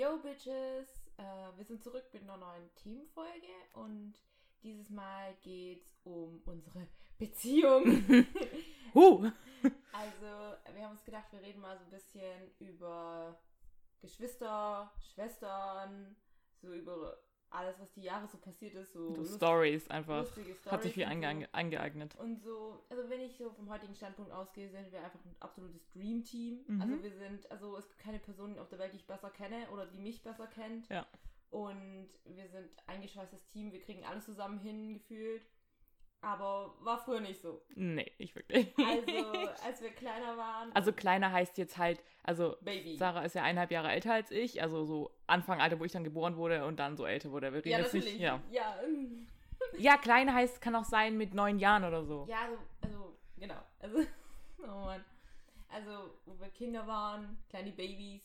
Yo, Bitches! Äh, wir sind zurück mit einer neuen Teamfolge und dieses Mal geht's um unsere Beziehung. Huh. also, wir haben uns gedacht, wir reden mal so ein bisschen über Geschwister, Schwestern, so über alles, was die Jahre so passiert ist, so, So Stories einfach. Storys. Hat sich viel und so. ange angeeignet. Und so, also wenn ich so vom heutigen Standpunkt ausgehe, sind wir einfach ein absolutes Dream-Team. Mhm. Also wir sind, also es gibt keine Person auf der Welt, die ich besser kenne oder die mich besser kennt. Ja. Und wir sind ein eingeschweißtes Team, wir kriegen alles zusammen hin, gefühlt. Aber war früher nicht so. Nee, nicht wirklich. Also, als wir kleiner waren, Also kleiner heißt jetzt halt, also Baby. Sarah ist ja eineinhalb Jahre älter als ich, also so Anfang Alter, wo ich dann geboren wurde und dann so älter wurde. Wir reden ja, jetzt natürlich. nicht. Ja. ja, ja, kleiner heißt, kann auch sein mit neun Jahren oder so. ja also, also, genau. Also, oh Mann. Also, wo wir Kinder waren, kleine Babys,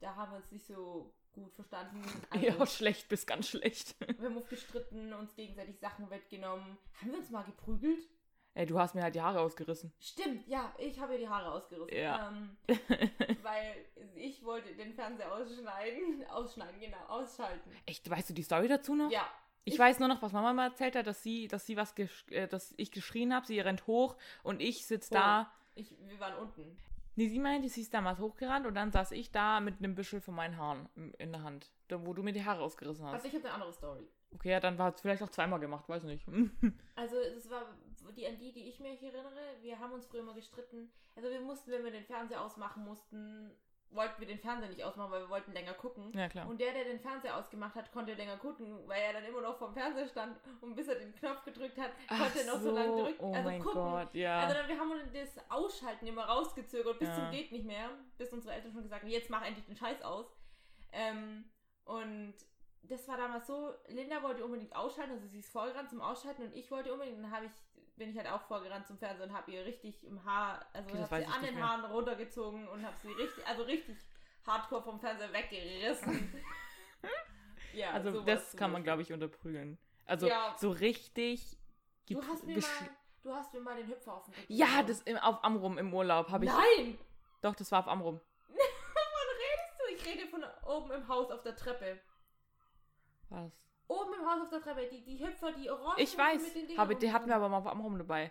da haben wir uns nicht so gut verstanden. Also, Ja, schlecht bis ganz schlecht. Wir haben oft gestritten, uns gegenseitig Sachen weggenommen. Haben wir uns mal geprügelt? Ey, du hast mir halt die Haare ausgerissen. Stimmt, ja, ich habe ihr die Haare ausgerissen. Ja. Ähm, weil ich wollte den Fernseher ausschneiden. Ausschneiden, genau, ausschalten. Echt, weißt du die Story dazu noch? Ja. Ich, weiß nur noch, was Mama mal erzählt hat, dass sie, dass sie was, äh, dass ich geschrien habe, sie rennt hoch und ich sitz da. Ich, wir waren unten. Nee, sie meinte, sie ist damals hochgerannt und dann saß ich da mit einem Büschel von meinen Haaren in der Hand, wo du mir die Haare ausgerissen hast. Also ich habe eine andere Story. Okay, ja, dann war es vielleicht auch zweimal gemacht, weiß nicht. Also es war die an die, die ich mich erinnere. Wir haben uns früher immer gestritten. Also wir mussten, wenn wir den Fernseher ausmachen mussten, wollten wir den Fernseher nicht ausmachen, weil wir wollten länger gucken. ja, klar. Und der, der den Fernseher ausgemacht hat, konnte länger gucken, weil er dann immer noch vom Fernseher stand und bis er den Knopf gedrückt hat, Ach konnte er noch so, lange drücken. Oh also mein gucken. Gott, ja. Also dann, wir haben das Ausschalten immer rausgezögert bis Ja. zum geht nicht mehr, bis unsere Eltern schon gesagt haben, jetzt mach endlich den Scheiß aus. Ähm, und das war damals so, Linda wollte unbedingt ausschalten, also sie ist vorgerannt zum Ausschalten und ich wollte unbedingt, dann habe ich, bin ich halt auch vorgerannt zum Fernseher und habe ihr richtig im Haar, also Okay, habe sie an den mehr. Haaren runtergezogen und habe sie richtig, also richtig hardcore vom Fernseher weggerissen. ja, also das kann man, glaube ich, unterprügeln. Also Ja. so richtig. Du hast mir mal, du hast mir mal den Hüpfer auf den Rücken Ja, das im, auf Amrum im Urlaub habe ich. Nein! Doch, das war auf Amrum. Wovon redest du? Ich rede von oben im Haus auf der Treppe. Was? Oben im Haus auf der Treppe, die, die Hüpfer, die orangen Ich mit weiß, habe, die hatten wir aber mal auf Amrum dabei.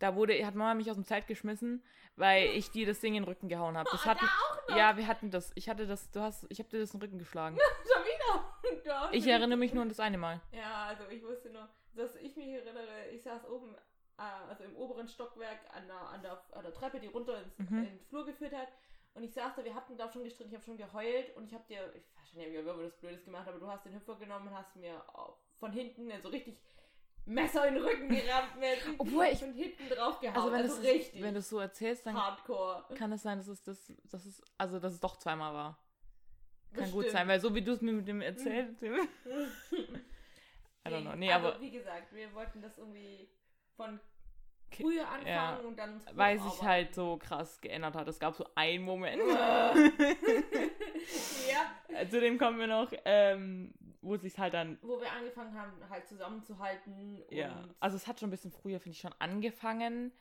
Da wurde, hat Mama mich aus dem Zelt geschmissen, weil ich dir das Ding in den Rücken gehauen habe. Das Oh, hatten, da auch noch? ja, wir hatten das. Ich hatte das, du hast, ich habe dir das in den Rücken geschlagen. Schon wieder? Du hast Ich erinnere mich nur an das eine Mal. Ja, also ich wusste nur, dass ich mich erinnere, ich saß oben, äh, also im oberen Stockwerk an der, an der, an der Treppe, die runter ins, Mhm. in den Flur geführt hat. Und ich saß da, wir hatten da schon gestritten, ich habe schon geheult und ich habe dir, ich weiß schon nicht, wie wir das Blödes gemacht, aber du hast den Hüpfer genommen und hast mir auch von hinten so richtig Messer in den Rücken gerammt, mir Obwohl ich- von hinten drauf gehauen. Also wenn also du richtig wenn du es so erzählst, dann hardcore. kann es sein, dass es das, dass es, also dass es doch zweimal war. Kann gut Bestimmt. sein, weil so wie du es mir mit dem erzählt. I don't know. Nee, also, aber wie gesagt, wir wollten das irgendwie von früher anfangen ja. und dann weil sich halt so krass geändert hat. Es gab so einen Moment. ja. Zu dem kommen wir noch, ähm, wo es sich halt dann Wo wir angefangen haben, halt zusammenzuhalten. Ja, also es hat schon ein bisschen früher, finde ich, schon angefangen.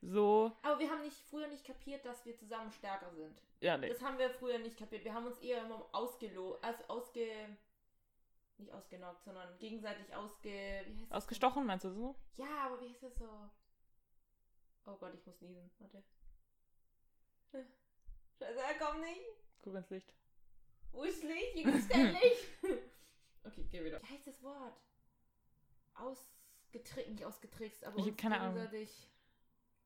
So, aber wir haben nicht früher nicht kapiert, dass wir zusammen stärker sind. ja, nee. Das haben wir früher nicht kapiert. Wir haben uns eher immer ausgelo also ausge nicht ausgenockt, sondern gegenseitig ausge wie heißt das? Ausgestochen, meinst du so? Ja, aber wie heißt das so? Oh Gott, ich muss niesen. Warte. Scheiße, er kommt nicht. Guck ins Licht. Wo ist Licht? Hier gibt's kein Licht. okay, geh wieder. Wie heißt das Wort? Ausgetrickst, nicht ausgetrickst, aber Ich uns keine Ahnung. gegenseitig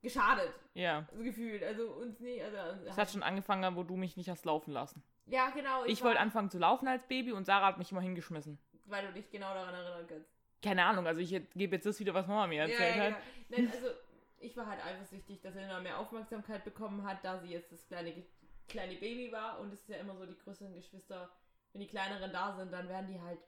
geschadet. Ja. Also gefühlt. Also uns nicht. Also, Es hat schon angefangen, wo du mich nicht hast laufen lassen. ja, genau. Ich war- wollte anfangen zu laufen als Baby und Sarah hat mich immer hingeschmissen. Weil du dich genau daran erinnern kannst. Keine Ahnung, also ich gebe jetzt das wieder, was Mama mir erzählt ja, hat. ja, genau. Nein, also ich war halt eifersüchtig, dass Elena mehr Aufmerksamkeit bekommen hat, da sie jetzt das kleine, kleine Baby war. Und es ist ja immer so, die größeren Geschwister, wenn die kleineren da sind, dann werden die halt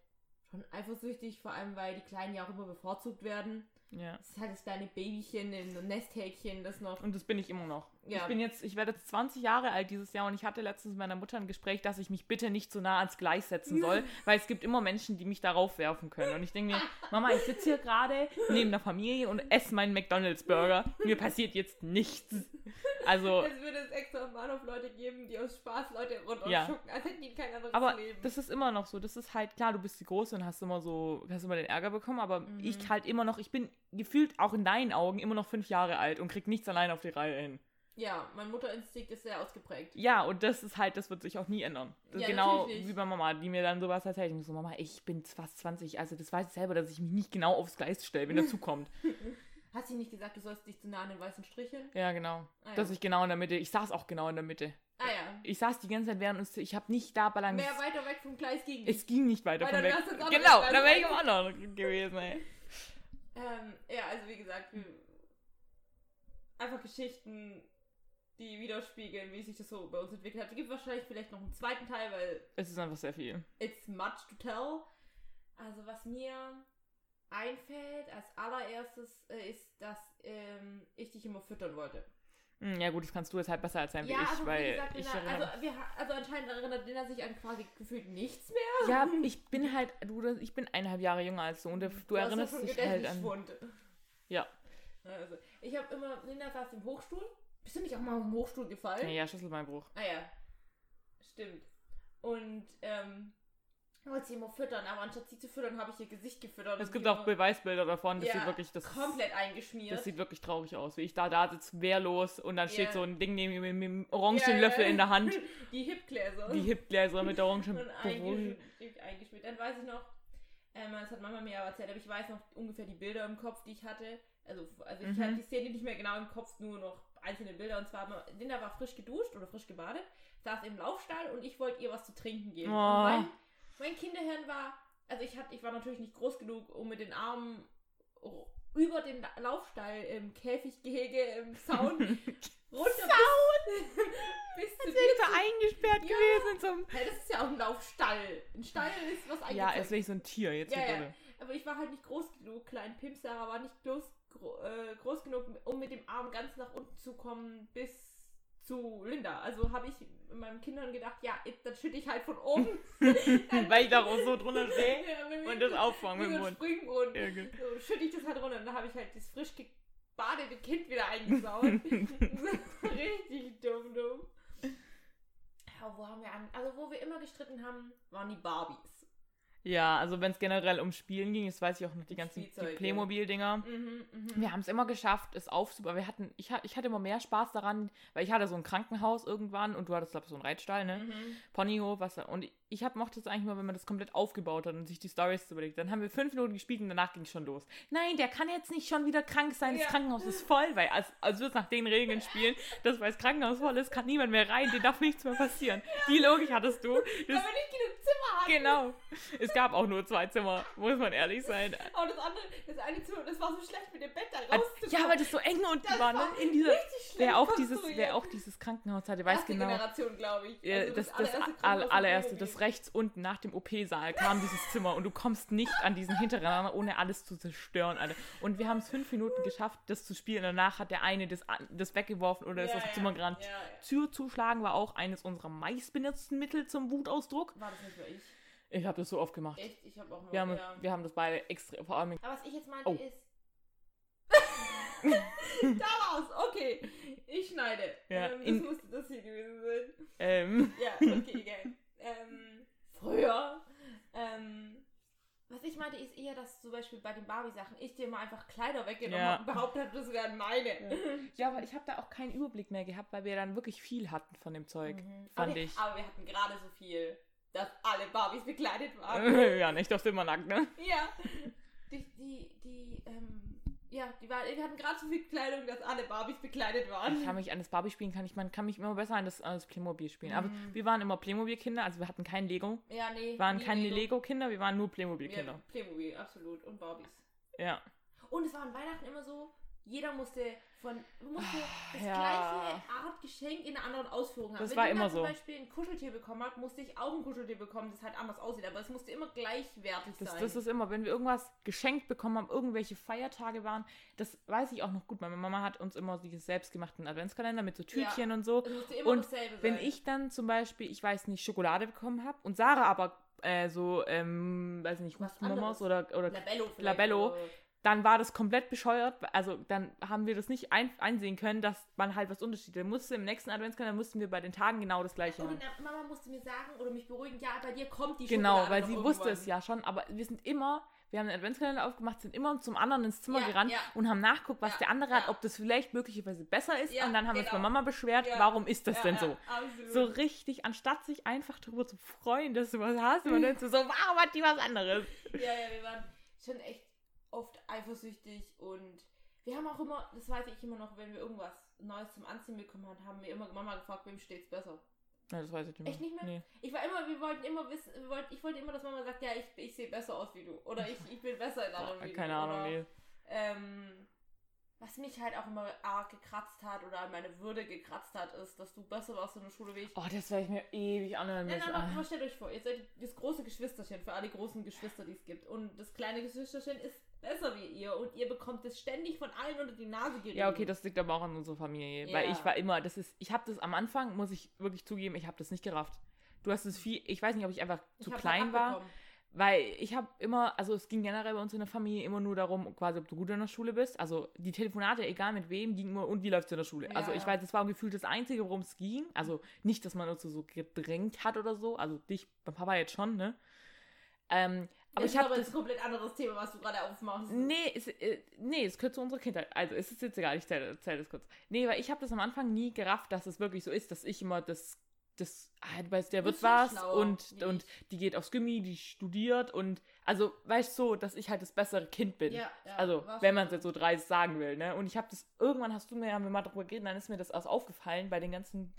schon eifersüchtig, vor allem weil die Kleinen ja auch immer bevorzugt werden. Ja. Es ist halt das kleine Babychen, ein Nesthäkchen, das noch. Und das bin ich immer noch. Ja. Ich bin jetzt, ich werde jetzt 20 Jahre alt dieses Jahr und ich hatte letztens mit meiner Mutter ein Gespräch, dass ich mich bitte nicht so nah ans Gleis setzen soll, weil es gibt immer Menschen, die mich darauf werfen können. Und ich denke mir, Mama, ich sitze hier gerade neben der Familie und esse meinen McDonalds-Burger. Mir passiert jetzt nichts. Also, Es würde es extra am Bahnhof Leute geben, die aus Spaß Leute runter Ja. schucken, als hätten die kein anderes aber Leben. das ist immer noch so. Das ist halt, klar, du bist die Große und hast immer so, hast immer den Ärger bekommen, aber Mhm. ich halt immer noch, ich bin gefühlt auch in deinen Augen immer noch fünf Jahre alt und krieg nichts allein auf die Reihe hin. ja, mein Mutterinstinkt ist sehr ausgeprägt. Ja, und das ist halt, das wird sich auch nie ändern. Das Ja, genau wie bei Mama, die mir dann sowas erzählt. Ich muss so, Mama, ich bin fast 20, also das weiß ich selber, dass ich mich nicht genau aufs Gleis stelle, wenn dazu kommt. Hast du nicht gesagt, du sollst dich zu nah an den weißen Stricheln? Ja, genau. Ah, ja. Dass ich genau in der Mitte, ich saß auch genau in der Mitte. Ah ja. Ich saß die ganze Zeit während uns, ich habe nicht da balanciert. Mehr weiter weg vom Gleis ging Es ging nicht weiter Weil ins andere Genau, Gleis da wäre ich am anderen gewesen, ey. Ähm, ja, also wie gesagt, einfach Geschichten, die widerspiegeln, wie sich das so bei uns entwickelt hat. Es gibt wahrscheinlich vielleicht noch einen zweiten Teil, weil Es ist einfach sehr viel. it's much to tell. Also was mir einfällt als allererstes äh, ist, dass ähm, ich dich immer füttern wollte. Hm, Ja gut, das kannst du jetzt halt besser erzählen wie ja, ich, also weil wie gesagt, ich Lena, erinnere- also, wir, also anscheinend erinnert Lena sich an quasi gefühlt nichts mehr. Ja, ich bin halt, du, ich bin eineinhalb Jahre jünger als du und du, du erinnerst dich halt an. Gedächtnisschwund. Ja. Also, ich habe immer, Linda saß im Hochstuhl. Bist du nicht auch mal dem Hochstuhl gefallen? Ja, ja, Schlüsselbeinbruch. Ah ja, stimmt. Und ähm, wollte sie immer füttern, aber anstatt sie zu füttern, habe ich ihr Gesicht gefüttert. Es gibt auch Beweisbilder davon, das ja, sieht wirklich, das, komplett eingeschmiert. das sieht wirklich traurig aus. Wie ich da da sitze, wehrlos und dann steht Ja. so ein Ding neben mir mit einem orangen ja, Löffel ja. in der Hand. Die Hipgläser. Die Hipgläser mit der orangen und eingeschmiert, eingeschmiert. Dann weiß ich noch, ähm, das hat Mama mir aber erzählt, aber ich weiß noch ungefähr die Bilder im Kopf, die ich hatte. Also, also ich Mhm. hatte die Szene nicht mehr genau im Kopf, nur noch einzelne Bilder. Und zwar, Linda war frisch geduscht oder frisch gebadet, saß im Laufstall und ich wollte ihr was zu trinken geben. Oh. Und mein, mein Kinderhirn war, also ich, hatte, ich war natürlich nicht groß genug, um mit den Armen über den La- Laufstall im Käfiggehege im Zaun runter bis, bis zu dir da eingesperrt Ja. gewesen zum. Hey, das ist ja auch ein Laufstall. Ein Stall ist was Ja, eingezogen. als wäre ich so ein Tier jetzt ja, ja. Aber ich war halt nicht groß genug. Klein Pimp Sarah war nicht groß, gro äh, groß genug, um mit dem Arm ganz nach unten zu kommen bis zu Linda. Also habe ich meinen Kindern gedacht, ja, dann schütte ich halt von oben. Weil ich da auch so drunter stehe Ja, und das auffangen mit dem Mund. Springbrunnen. Ja, genau. So schütte ich das halt runter und dann habe ich halt das frisch gebadete Kind wieder eingesaut. Richtig dumm, dumm. Ja, wo haben wir an? Also wo wir immer gestritten haben, waren die Barbies. Ja, also wenn es generell um Spielen ging, das weiß ich auch noch, die ganzen. Playmobil-Dinger. Mhm, mhm. Wir haben es immer geschafft, es aufzubauen. Wir hatten, ich, ich hatte immer mehr Spaß daran, weil ich hatte so ein Krankenhaus irgendwann und du hattest, glaube ich, so einen Reitstall, ne? Mhm. Ponyhof, was und ich hab, mochte es eigentlich mal, wenn man das komplett aufgebaut hat und sich die Stories überlegt. Dann haben wir fünf Minuten gespielt und danach ging es schon los. Nein, der kann jetzt nicht schon wieder krank sein. Das Ja. Krankenhaus ist voll, weil als, als wir es nach den Regeln spielen, dass weil das Krankenhaus voll ist, kann niemand mehr rein, dir darf nichts mehr passieren. Die Logik hattest du. Weil Das, wir nicht genug Zimmer hatten. genau. Es gab auch nur zwei Zimmer, muss man ehrlich sein. Aber das andere, das eine Zimmer, das war so schlecht mit dem Bett da rauszukommen. Ja, weil das so eng unten Das war, ne? In dieser, wer auch dieses, wer auch dieses Krankenhaus hatte, weiß Erste genau. Generation, glaube ich. Also das, das, allererste Krankenhaus allererste, das rechts unten nach dem OP-Saal kam dieses Zimmer und du kommst nicht an diesen hinteren, ohne alles zu zerstören, Alter. Und wir haben es fünf Minuten geschafft, das zu spielen. Danach hat der eine das, das weggeworfen oder ist Ja, aus dem Zimmer gerannt. Ja, ja. Tür zuschlagen war auch eines unserer meistbenutzten Mittel zum Wutausdruck. War das nicht nur ich? Ich habe das so oft gemacht. Echt? Ich habe auch mal. Wir haben, ja. wir haben das beide extra, vor allem Aber was ich jetzt meinte Oh. ist. da war's, okay. Ich schneide. Ja, ähm, das in- musste das hier gewesen sein. ähm, Ja, okay, geil. ähm, früher. Ähm, was ich meinte, ist eher, dass zum Beispiel bei den Barbie-Sachen ich dir mal einfach Kleider weggenommen Ja. habe und behauptet habe, das wären meine. Ja, aber ich habe da auch keinen Überblick mehr gehabt, weil wir dann wirklich viel hatten von dem Zeug, Mhm. fand aber, ich. Aber wir hatten gerade so viel, dass alle Barbies bekleidet waren. ja, nicht auf immer nackt, ne? ja. Die, die, die, ähm, ja, die war, wir hatten gerade so viel Kleidung, dass alle Barbies bekleidet waren. Ich kann mich an das Barbie-Spielen, kann ich, man kann mich immer besser an das, an das Playmobil spielen. Aber Mhm. wir waren immer Playmobil-Kinder, also wir hatten kein Lego. ja, nee. Wir waren keine Lego-Kinder, wir waren nur Playmobil-Kinder. Ja, Playmobil, absolut. Und Barbies. Ja. Und es war an Weihnachten immer so, jeder musste von musste das ja. gleiche Art Geschenk in einer anderen Ausführung haben. Das Wenn war immer zum so. Beispiel ein Kuscheltier bekommen hat, musste ich auch ein Kuscheltier bekommen, das halt anders aussieht. Aber es musste immer gleichwertig Das, sein. das ist immer, wenn wir irgendwas geschenkt bekommen haben, irgendwelche Feiertage waren, das weiß ich auch noch gut. Meine Mama hat uns immer diese selbstgemachten Adventskalender mit so Türchen und so. es musste immer Und dasselbe Wenn sein. ich dann zum Beispiel, ich weiß nicht, Schokolade bekommen habe und Sarah aber äh, so, ähm, weiß nicht, anderes. oder, oder Labello. Labello. Oder, dann war das komplett bescheuert. Also dann haben wir das nicht ein, einsehen können, dass man halt was Unterschiede. Musste im nächsten Adventskalender mussten wir bei den Tagen genau das gleiche Und machen. die Mama musste mir sagen oder mich beruhigen, ja, bei dir kommt die Genau, Schokolade weil sie irgendwann. wusste es ja schon, aber wir sind immer, wir haben den Adventskalender aufgemacht, sind immer zum anderen ins Zimmer Ja, gerannt ja. und haben nachguckt, was Ja, der andere hat, ob das vielleicht möglicherweise besser ist. Und dann haben wir uns bei genau. Mama beschwert, warum ist das denn so? absolut. So richtig, anstatt sich einfach darüber zu freuen, dass du was hast, man denkt so, warum hat die was anderes? Ja, ja, wir waren schon echt oft eifersüchtig und wir haben auch immer, das weiß ich immer noch, wenn wir irgendwas Neues zum Anziehen bekommen haben, haben wir immer Mama gefragt, wem steht's besser. Ja, das weiß ich nicht mehr. Echt nicht mehr? Nee. Ich war immer, wir wollten immer wissen, wollten, ich wollte immer, dass Mama sagt, ja, ich, ich sehe besser aus wie du. Oder ich, ich bin besser in anderen Boah, wie du. keine Ahnung, oder, nee. Ähm, was mich halt auch immer arg gekratzt hat oder an meine Würde gekratzt hat, ist, dass du besser warst in der Schule wie ich. Oh, das werde ich mir ewig anhören Nein, müssen. nein, aber Ah. stellt euch vor, ihr seid das große Geschwisterchen für alle großen Geschwister, die es gibt. Und das kleine Geschwisterchen ist besser wie ihr und ihr bekommt es ständig von allen unter die Nase gerieben. Ja, okay, das liegt aber auch an unserer Familie. Weil Ja. ich war immer, das ist, ich habe das am Anfang, muss ich wirklich zugeben, ich habe das nicht gerafft. Du hast es viel, ich weiß nicht, ob ich einfach Ich zu hab's klein war. Weil ich habe immer, also es ging generell bei uns in der Familie immer nur darum, quasi, ob du gut in der Schule bist. Also die Telefonate, egal mit wem, gingen immer, und wie läuft's in der Schule? Ja, also ich weiß, das war gefühlt das Einzige, worum es ging. Also nicht, dass man uns so gedrängt hat oder so. Also dich, beim Papa jetzt schon, ne? Ähm, aber ich ist habe aber das ein komplett anderes Thema, was du gerade aufmachst. Nee, es, äh, nee, es gehört zu unserer Kindheit. Also es ist jetzt egal, ich zähle zähl das kurz. Nee, weil ich habe das am Anfang nie gerafft, dass es wirklich so ist, dass ich immer das, das, du weißt, der wird was schlauer, und, wie und ich. die geht aufs Gimmi, die studiert und, also, weißt du, so, dass ich halt das bessere Kind bin. Ja, ja, also, wenn man es jetzt so dreist sagen will, ne? Und ich habe das, irgendwann hast du mir, haben wir mal drüber geredet, dann ist mir das erst aufgefallen bei den ganzen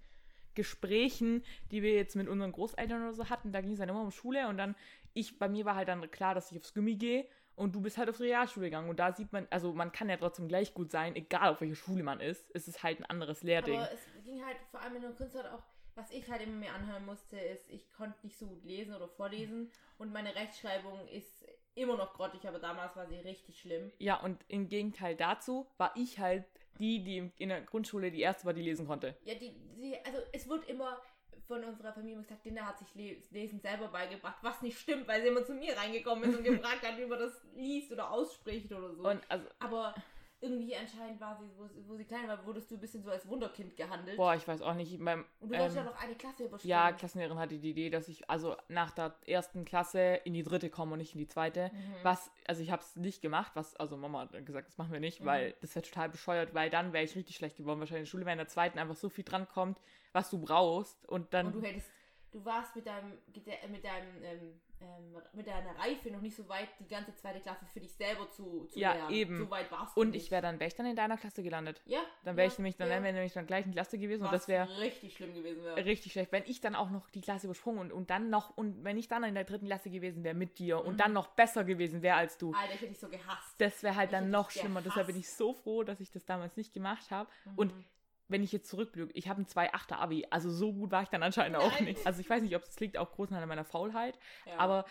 Gesprächen, die wir jetzt mit unseren Großeltern oder so hatten, da ging es dann immer um Schule und dann, ich, bei mir war halt dann klar, dass ich aufs Gimmi gehe und du bist halt auf die Realschule gegangen und da sieht man, also man kann ja trotzdem gleich gut sein, egal auf welcher Schule man ist, es ist halt ein anderes Lehrding. Aber es ging halt vor allem in der Kunst halt auch, was ich halt immer mir anhören musste, ist, ich konnte nicht so gut lesen oder vorlesen und meine Rechtschreibung ist immer noch grottig, aber damals war sie richtig schlimm. Ja, und im Gegenteil dazu war ich halt die, die in der Grundschule die erste war, die lesen konnte. Ja, die, sie, also es wird immer von unserer Familie gesagt, Linda hat sich Le Lesen selber beigebracht, was nicht stimmt, weil sie immer zu mir reingekommen ist und gefragt hat, wie man das liest oder ausspricht oder so. Und also, Aber irgendwie anscheinend war sie, wo, sie- wo sie klein war, wurdest du ein bisschen so als Wunderkind gehandelt. boah, ich weiß auch nicht, beim, und du wolltest ähm, ja noch eine Klasse überspringen. Ja, Klassenlehrerin hatte die Idee, dass ich also nach der ersten Klasse in die dritte komme und nicht in die zweite. Mhm. Was, also ich habe es nicht gemacht, was, also Mama hat dann gesagt, das machen wir nicht, Mhm. weil das wäre total bescheuert, weil dann wäre ich richtig schlecht geworden. Wahrscheinlich in der Schule, wenn in der zweiten einfach so viel dran kommt, was du brauchst und dann. Und du hättest, du warst mit deinem, Gede- mit deinem, ähm, ähm, mit deiner Reife noch nicht so weit, die ganze zweite Klasse für dich selber zu, zu Ja, lernen. eben. So weit warst du und nicht. ich wäre dann, wäre ich dann in deiner Klasse gelandet. ja, Dann wäre ja, ich nämlich, dann ja. wären wir nämlich dann gleich in Klasse gewesen und Was das wäre richtig schlimm gewesen wäre. richtig schlecht. Wenn ich dann auch noch die Klasse übersprungen und, und dann noch, und wenn ich dann in der dritten Klasse gewesen wäre mit dir und Mhm. dann noch besser gewesen wäre als du, Alter, ich hätte dich so gehasst. das wäre halt Ich dann noch schlimmer. Deshalb bin ich gehasst. so froh, dass ich das damals nicht gemacht habe. Und Mhm. Wenn ich jetzt zurückblicke, ich habe ein 2,8er Abi. Also so gut war ich dann anscheinend auch Nein. nicht. Also ich weiß nicht, ob es liegt auch großen Teil an meiner Faulheit. ja. Aber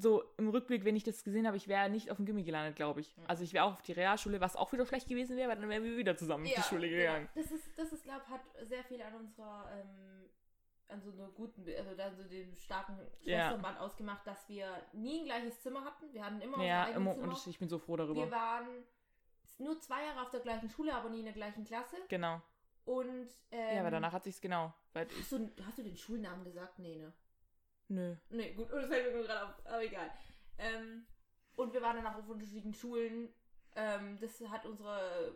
so im Rückblick, wenn ich das gesehen habe, ich wäre nicht auf dem Gimmi gelandet, glaube ich. Mhm. Also ich wäre auch auf die Realschule, was auch wieder schlecht gewesen wäre, weil dann wären wir wieder zusammen auf ja, die Schule ja. gegangen. Das ist, das ist, glaube hat sehr viel an unserer, ähm, an so einer guten, also da so dem starken Ja. Schwesternband ausgemacht, dass wir nie ein gleiches Zimmer hatten. Wir hatten immer Ja, unser immer Zimmer. unterschiedlich. Ich bin so froh darüber. Wir waren nur zwei Jahre auf der gleichen Schule, aber nie in der gleichen Klasse. Genau. Und ähm, ja, aber danach hat sich's genau. Hast du, hast du den Schulnamen gesagt? Nee, ne? nö. Nee, gut, das fällt mir nur gerade auf, aber egal. Ähm, und wir waren dann auch auf unterschiedlichen Schulen. Ähm, das hat unsere,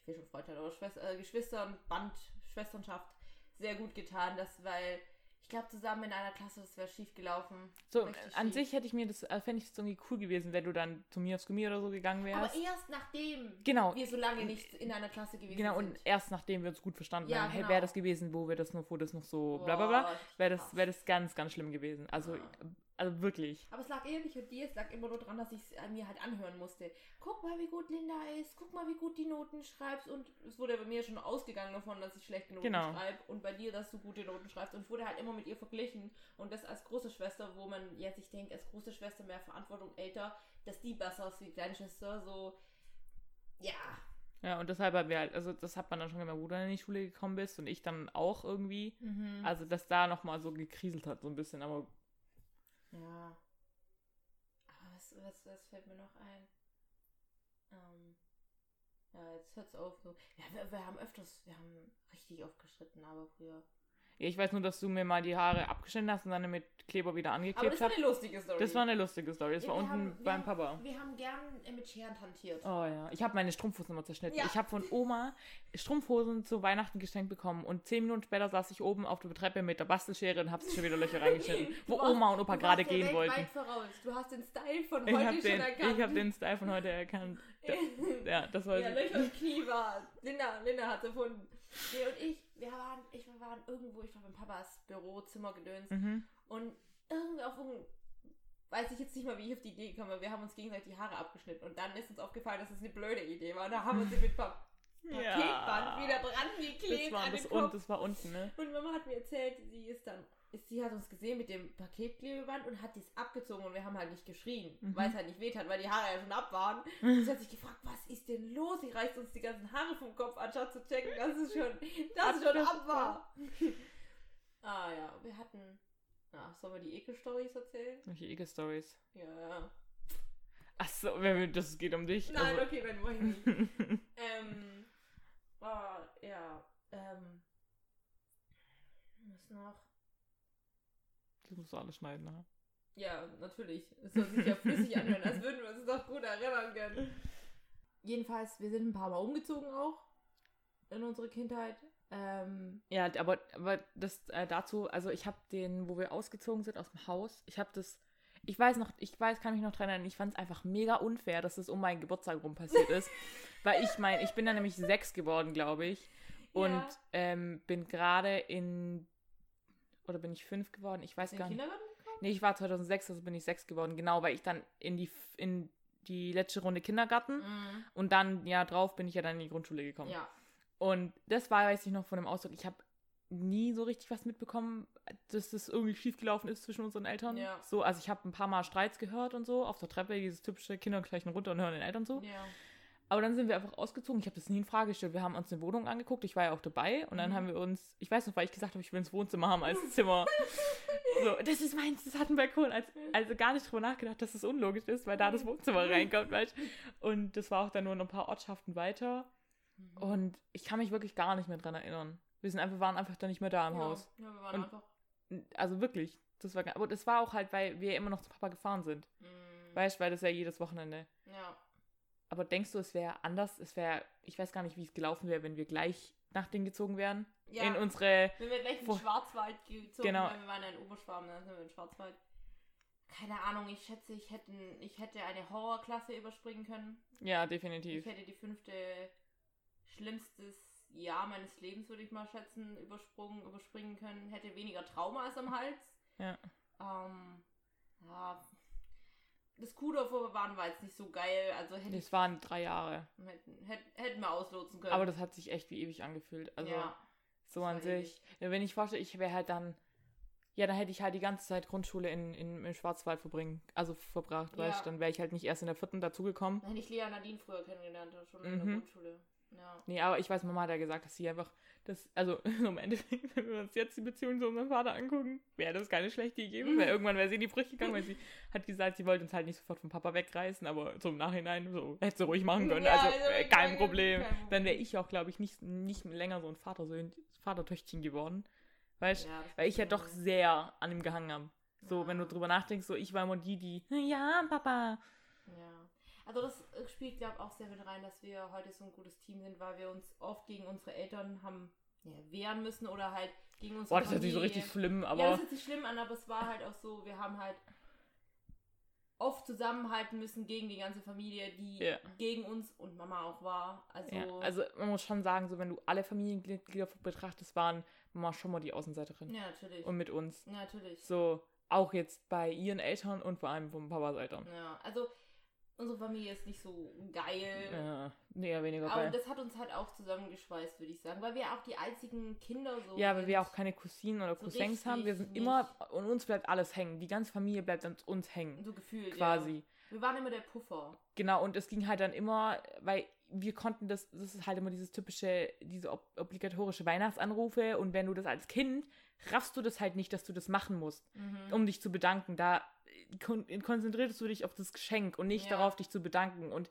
ich will schon Freundschaft, aber Schwester, äh, Geschwistern, Band, Schwesternschaft sehr gut getan, das, weil ich glaube, zusammen in einer Klasse, das wäre schief gelaufen. So, Richtig an schief. sich hätte ich mir das, äh, fände ich es irgendwie cool gewesen, wenn du dann zu mir aufs Gimmi oder so gegangen Aber wärst. erst nachdem Genau. wir so lange nicht in einer Klasse gewesen Genau, sind. und erst nachdem wir uns gut verstanden Ja, haben, hey, genau. wäre das gewesen, wo wir das noch, wo das noch so bla bla bla, Boah, wäre das, wär das ganz, ganz schlimm gewesen. Also, Ja. Also wirklich. Aber es lag eher nicht an dir, es lag immer nur daran, dass ich es mir halt anhören musste. Guck mal, wie gut Linda ist, guck mal, wie gut die Noten schreibst. Und es wurde bei mir schon ausgegangen davon, dass ich schlechte Noten Genau. schreibe. Und bei dir, dass du gute Noten schreibst. Und ich wurde halt immer mit ihr verglichen. Und das als große Schwester, wo man jetzt sich denkt, als große Schwester mehr Verantwortung, älter, dass die besser ist wie kleine Schwester. So, ja. Ja, und deshalb haben wir halt, also das hat man dann schon, wenn mein Bruder in die Schule gekommen ist und ich dann auch irgendwie. Mhm. Also, dass da nochmal so gekriselt hat, so ein bisschen, aber Ja. Aber was, was, was fällt mir noch ein? Ähm, ja, jetzt hört's auf. Ja, wir, wir haben öfters, wir haben richtig oft gestritten, aber früher. Ja, ich weiß nur, dass du mir mal die Haare abgeschnitten hast und dann mit Kleber wieder Aber angeklebt das war hast. eine lustige Story. Das war eine lustige Story. Das Ja, war unten haben- beim haben- Papa. Wir haben gern mit Scheren hantiert. Oh ja, ich habe meine Strumpfhosen immer zerschnitten. Ja. Ich habe von Oma Strumpfhosen zu Weihnachten geschenkt bekommen und zehn Minuten später saß ich oben auf der Treppe mit der Bastelschere und habe schon wieder Löcher reingeschnitten, wo warst- Oma und Opa gerade gehen weit- wollten. Weit voraus. Du hast den Style von heute habe schon den, erkannt. ich hab den Style von heute erkannt. Da, ja, das war ja, Löcher im Knie war. Linda, Linda hat erfunden. Nee, und ich, wir waren, ich, wir waren irgendwo, ich war in Papas Büro, Zimmer gedöns. Mhm. Und irgendwie auf irgendein, weiß ich jetzt nicht mal, wie ich auf die Idee komme, wir haben uns gegenseitig die Haare abgeschnitten. Und dann ist uns aufgefallen, dass es eine blöde Idee war. Und da haben wir sie mit Pa- Paketband wieder dran geklebt Das war, das, und, das war unten, ne? Und Mama hat mir erzählt, sie ist dann, ist, sie hat uns gesehen mit dem Paketklebeband und hat dies abgezogen und wir haben halt nicht geschrien, Mhm. weil es halt nicht weht hat, weil die Haare ja schon ab waren. Und sie hat sich gefragt, was ist denn los? Sie reißt uns die ganzen Haare vom Kopf, anstatt zu checken, dass es schon, dass es schon ab war. ah ja, wir hatten, na, sollen wir die Ekel-Stories erzählen? Welche Ekel-Stories? Ja, ja. Achso, das geht um dich. Nein, also- okay, wenn du nicht. ähm, oh, ja, ähm, was noch? Das musst du alles schneiden, ne? Ja, natürlich. Es soll sich ja flüssig anhören, als würden wir uns noch gut erinnern können. Jedenfalls, wir sind ein paar Mal umgezogen auch in unsere Kindheit. Ähm, Ja, aber, aber das äh, dazu, also ich habe den, wo wir ausgezogen sind aus dem Haus, ich habe das, ich weiß noch, ich weiß, kann mich noch dran erinnern, ich fand es einfach mega unfair, dass das um meinen Geburtstag rum passiert ist. weil ich mein, ich bin dann nämlich sechs geworden, glaube ich. Und Ja. ähm, bin gerade in, oder bin ich fünf geworden? Ich weiß gar nicht. Kindergarten? Nee, ich war 2006, also bin ich sechs geworden, genau, weil ich dann in die, in die letzte Runde Kindergarten Mhm. und dann, ja, drauf bin ich ja dann in die Grundschule gekommen. Ja. Und das war, weiß ich noch, von dem Ausdruck, ich habe nie so richtig was mitbekommen, dass das irgendwie schiefgelaufen ist zwischen unseren Eltern. Ja. So, also ich habe ein paar Mal Streits gehört und so, auf der Treppe, dieses typische Kinder gleichen runter und hören den Eltern zu. Ja. Aber dann sind wir einfach ausgezogen. Ich habe das nie in Frage gestellt. Wir haben uns eine Wohnung angeguckt. Ich war ja auch dabei. Und dann Mhm. haben wir uns, ich weiß noch, weil ich gesagt habe, ich will ins Wohnzimmer haben als Zimmer. so, das ist meins, das hat einen Balkon. Als, also gar nicht drüber nachgedacht, dass es unlogisch ist, weil da das Wohnzimmer reinkommt, weißt du? Und das war auch dann nur ein paar Ortschaften weiter. Mhm. Und ich kann mich wirklich gar nicht mehr dran erinnern. Wir sind einfach, waren einfach dann nicht mehr da im ja. Haus. Ja, wir waren Und- einfach. Also wirklich. Das war, aber das war auch halt, weil wir immer noch zu Papa gefahren sind. Mhm. Weißt du, weil das ja jedes Wochenende. Ja. Aber denkst du, es wäre anders? Es wäre, ich weiß gar nicht, wie es gelaufen wäre, wenn wir gleich nach denen gezogen wären. ja. In unsere. Wenn wir gleich in den Schwarzwald gezogen Genau. weil wir waren ja in Oberschwaben, dann sind wir in Schwarzwald. Keine Ahnung, ich schätze, ich, hätten, ich hätte eine Horrorklasse überspringen können. Ja, Ich definitiv. hätte die fünfte schlimmstes Jahr meines Lebens, würde ich mal schätzen, übersprungen, überspringen können. Hätte weniger Trauma als am Hals. Ja. Ähm, ja. Das Kuhdorfer waren war jetzt nicht so geil, also hätte Es waren drei Jahre. hätten, hätten, hätten wir auslotsen können. Aber das hat sich echt wie ewig angefühlt. Also ja. so an sich. Ja, wenn ich vorstelle, ich wäre halt dann. Ja, dann hätte ich halt die ganze Zeit Grundschule in, in, im Schwarzwald verbringen, also verbracht, Ja. weißt du, dann wäre ich halt nicht erst in der vierten dazugekommen. Dann hätte ich Lea Nadine früher kennengelernt, schon in der Mhm. Grundschule. Ja. Nee, aber ich weiß, Mama hat ja gesagt, dass sie einfach das, also im Endeffekt, wenn wir uns jetzt die Beziehung zu unserem Vater angucken, wäre das keine schlechte Idee, weil irgendwann wäre sie in die Brüche gegangen, weil sie hat gesagt, sie wollte uns halt nicht sofort vom Papa wegreißen, aber zum Nachhinein, so, hätte sie ruhig machen können, Ja, also also äh, kein- Problem. kein Problem. Dann wäre ich auch, glaube ich, nicht, nicht länger so ein Vater, so ein Vatertöchtchen geworden, weißt Ja, weil ich ja doch sehr an ihm gehangen habe. So, Ja. wenn du drüber nachdenkst, so, ich war immer die, die, ja, Papa. Ja. Also das äh, spielt, glaube ich, auch sehr mit rein, dass wir heute so ein gutes Team sind, weil wir uns oft gegen unsere Eltern haben ja, wehren müssen oder halt gegen unsere Boah, das hört sich so Familie. richtig schlimm, ja, aber das ist nicht schlimm an, aber es war halt auch so, wir haben halt oft zusammenhalten müssen gegen die ganze Familie, die Ja. gegen uns und Mama auch war. Also, Ja, also man muss schon sagen, so wenn du alle Familienmitglieder betrachtest, waren Mama schon mal die Außenseiterin. ja, natürlich. Und mit uns. ja, natürlich. So, auch jetzt bei ihren Eltern und vor allem von Papas Eltern. Ja, also unsere Familie ist nicht so geil. Ja, eher weniger Aber bei. das hat uns halt auch zusammengeschweißt, würde ich sagen, weil wir auch die einzigen Kinder so Ja, weil wir auch keine Cousinen oder So Cousins haben. Wir sind immer, und uns bleibt alles hängen. Die ganze Familie bleibt an uns hängen. so gefühlt Quasi. Ja. Wir waren immer der Puffer. Genau, und es ging halt dann immer, weil wir konnten das, das ist halt immer dieses typische, diese ob, obligatorische Weihnachtsanrufe und wenn du das als Kind, raffst du das halt nicht, dass du das machen musst, Mhm. um dich zu bedanken. Da kon konzentrierst du dich auf das Geschenk und nicht Ja. darauf, dich zu bedanken. Und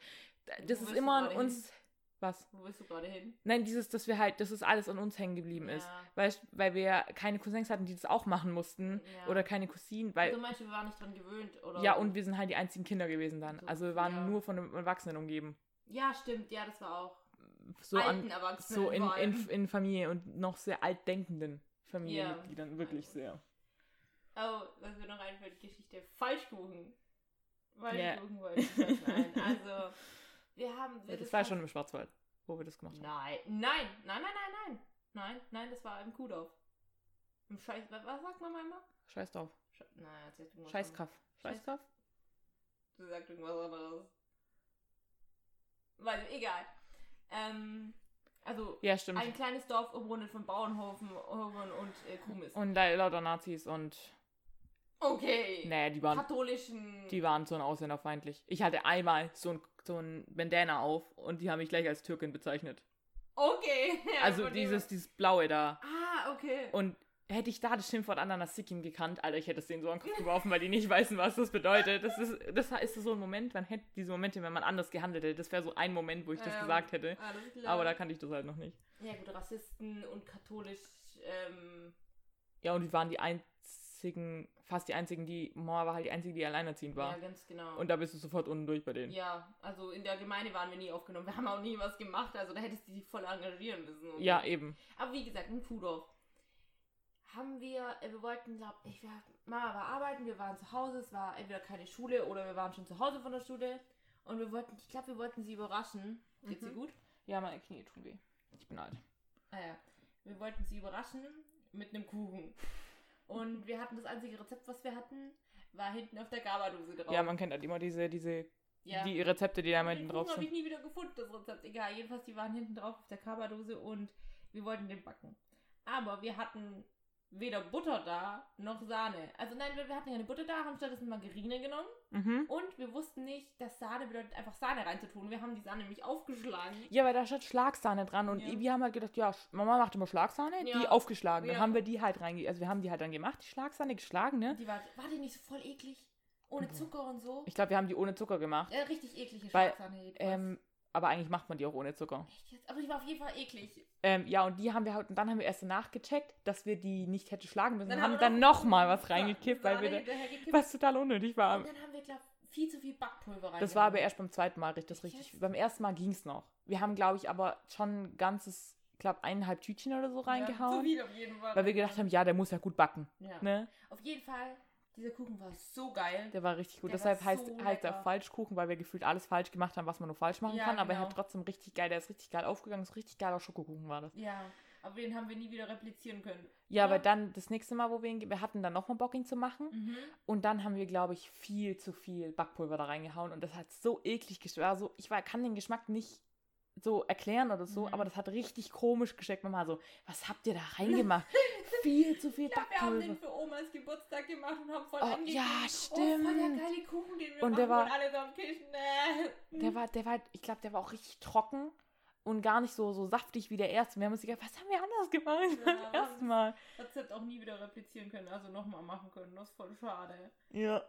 das Wo ist immer an uns. Was? Wo willst du gerade hin? Nein, dieses, dass wir halt, dass es alles an uns hängen geblieben ist. Ja. Weil, weil wir keine Cousins hatten, die das auch machen mussten. Ja. Oder keine Cousinen, weil. Also wir waren nicht dran gewöhnt? Oder? ja, und wir sind halt die einzigen Kinder gewesen dann. So, Also wir waren ja. nur von einem Erwachsenen umgeben. Ja, stimmt, ja, das war auch. So, alten an, Erwachsenen so in, in, in Familie und noch sehr altdenkenden. Familienmitgliedern. Wirklich sehr. Oh, was mir noch einfällt, Geschichte. Falschkuchen. Falschkuchen wollte ich das ein. Also, wir haben... Wir Das war schon im Schwarzwald, wo wir das gemacht haben. Nein, nein, nein, nein, nein, nein. Nein, nein, das war im Kuhdorf. Im Scheiß... Was sagt man mal? Scheiß drauf. Sche nein, erzähl irgendwas Scheißkaff. Scheiß- Scheißkaff? anderes. Du sagst irgendwas anderes. Weil, egal. Ähm, also, Ja, stimmt. ein kleines Dorf umrundet von Bauernhofen Hofen und äh, Kuhmist. Und da lauter Nazis und. Okay. Naja, die waren, Katholischen... die waren so ein ausländerfeindlich. Ich hatte einmal so ein, so ein Bandana auf und die haben mich gleich als Türkin bezeichnet. Okay. Also dieses, dieses Blaue da. Ah, okay. Und hätte ich da das Schimpfwort Ananas Sikkim gekannt, Alter, ich hätte es denen so an den Kopf geworfen, weil die nicht wissen, was das bedeutet. Das ist, das ist so ein Moment, man hätte diese Momente, wenn man anders gehandelt hätte. Das wäre so ein Moment, wo ich das Ähm, gesagt hätte. Klar. Aber da kannte ich das halt noch nicht. Ja, gut, Rassisten und katholisch. Ähm, Ja, und die waren die einzigen, fast die einzigen, die, Mama war halt die einzige, die alleinerziehend war. ja, ganz genau. Und da bist du sofort unten durch bei denen. ja, also in der Gemeinde waren wir nie aufgenommen. Wir haben auch nie was gemacht. Also da hättest du dich voll engagieren müssen. Ja, so. eben. Aber wie gesagt, in Kuhdorf haben wir, äh, wir wollten, glaub ich, wir, Mama war arbeiten, wir waren zu Hause, es war entweder keine Schule oder wir waren schon zu Hause von der Schule. Und wir wollten, ich glaube, wir wollten sie überraschen. Geht's dir Mhm. gut? Ja, meine Knie tun weh. Ich bin alt. Ah ja. Wir wollten sie überraschen mit einem Kuchen. Und wir hatten das einzige Rezept, was wir hatten, war hinten auf der Gaberdose drauf. Ja, man kennt halt immer diese, diese, Ja. die Rezepte, die da hinten drauf habe ich sind. nie wieder gefunden, das Rezept. Egal, jedenfalls, die waren hinten drauf auf der Gaberdose und wir wollten den backen. Aber wir hatten weder Butter da, noch Sahne. Also nein, wir wir hatten keine Butter da, haben stattdessen Margarine genommen. Mhm. Und wir wussten nicht, dass Sahne bedeutet, einfach Sahne reinzutun. Wir haben die Sahne nämlich aufgeschlagen. Ja, weil da steht Schlagsahne dran und Ja. wir haben halt gedacht, ja, Mama macht immer Schlagsahne, Ja. die aufgeschlagen. Dann Ja. haben wir die halt reinge... Also wir haben die halt dann gemacht, die Schlagsahne geschlagen, ne? Die war, war die nicht so voll eklig? Ohne Boah. Zucker und so? Ich glaube, wir haben die ohne Zucker gemacht. Ja, richtig eklige Weil, Schlagsahne. Ähm, aber eigentlich macht man die auch ohne Zucker. Echt jetzt? Aber die war auf jeden Fall eklig. Ähm, ja, und die haben wir halt, und dann haben wir erst danach gecheckt, dass wir die nicht hätte schlagen müssen. Dann haben wir dann noch noch mal was reingekippt, weil wir, da, gekippt. was total unnötig war. Und dann haben wir, glaube viel zu viel Backpulver rein. Das war aber erst beim zweiten Mal richtig, richtig. Beim ersten Mal ging es noch. Wir haben, glaube ich, aber schon ein ganzes, ich glaube, eineinhalb Tütchen oder so Ja, zu reingehauen. viel auf jeden Fall. weil wir gedacht haben, ja, der muss ja gut backen. Ja. Ne? Auf jeden Fall, dieser Kuchen war so geil. Der war richtig gut. Der Deshalb heißt, so heißt er lecker. Falschkuchen, weil wir gefühlt alles falsch gemacht haben, was man nur falsch machen Ja, kann. Aber er genau. hat trotzdem richtig geil, der ist richtig geil aufgegangen. So richtig geiler Schokokuchen war das. Ja, aber den haben wir nie wieder replizieren können. Ja, Ja. aber dann das nächste Mal, wo wir ihn, wir hatten dann nochmal Bock, ihn zu machen. Mhm. Und dann haben wir, glaube ich, viel zu viel Backpulver da reingehauen. Und das hat so eklig geschmeckt. Also, ich war, kann den Geschmack nicht so erklären oder so, Mhm. aber das hat richtig komisch geschmeckt. Mama so, was habt ihr da reingemacht? viel zu viel Ja, wir haben Backpulver. den für Omas Geburtstag gemacht und haben voll Oh, ja, Oh, voll der stimmt. geile Kuchen, den wir Und der war- und alle so am Tisch, nee. Der war, der war, ich glaube, der war auch richtig trocken und gar nicht so, so saftig wie der erste. Wir haben uns gedacht, was haben wir anders gemacht Ja, beim ersten Mal? Rezept auch nie wieder replizieren können, also nochmal machen können. Das ist voll schade. Ja.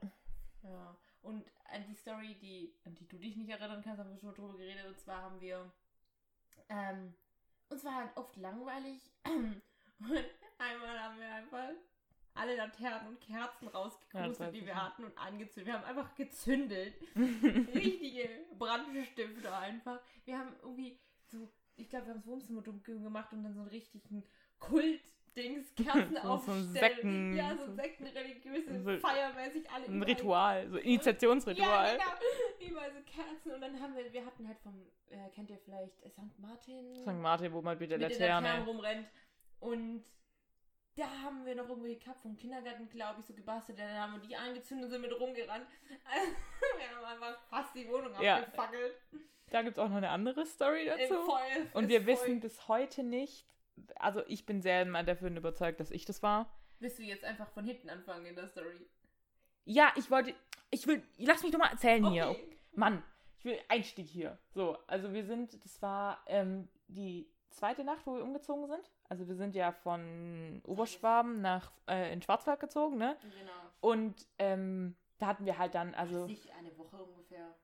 Ja. Und an die Story, die, an die du dich nicht erinnern kannst, haben wir schon mal drüber geredet. Und zwar haben wir, ähm, uns war halt oft langweilig. Und einmal haben wir einfach alle Laternen und Kerzen Ja, das rausgekrustet, weiß die wir hatten und angezündet. Wir haben einfach gezündelt. Richtige Brandstifter einfach. Wir haben irgendwie so, ich glaube, wir haben das Wohnzimmer dunkel gemacht und dann so einen richtigen Kult-Dings, Kerzen So- so aufstellen. Sekten- ja, so so- sektenreligiöse, so- feiermäßig alle Ein überall- Ritual, so Initiationsritual. Ja, genau. Überall so Kerzen und dann haben wir, wir hatten halt vom, äh, kennt ihr vielleicht St. Martin? St. Martin, wo man mit der mit Laterne. rumrennt. Und da haben wir noch irgendwie gehabt vom Kindergarten, glaube ich, so gebastelt. Dann haben wir die angezündet und sind mit rumgerannt. wir haben einfach fast die Wohnung Ja. abgefackelt. Da gibt es auch noch eine andere Story Äh, dazu. voll, Und wir voll- wissen bis heute nicht, also ich bin sehr mal dafür überzeugt, dass ich das war. Willst du jetzt einfach von hinten anfangen in der Story? Ja, ich wollte, ich will, lass mich doch mal erzählen hier. Okay. Mann, ich will Einstieg hier. So, also wir sind, das war ähm, die zweite Nacht, wo wir umgezogen sind. Also wir sind ja von Oberschwaben nach äh, in Schwarzwald gezogen, ne? Genau. Und ähm, da hatten wir halt dann, also Nicht eine Woche ungefähr.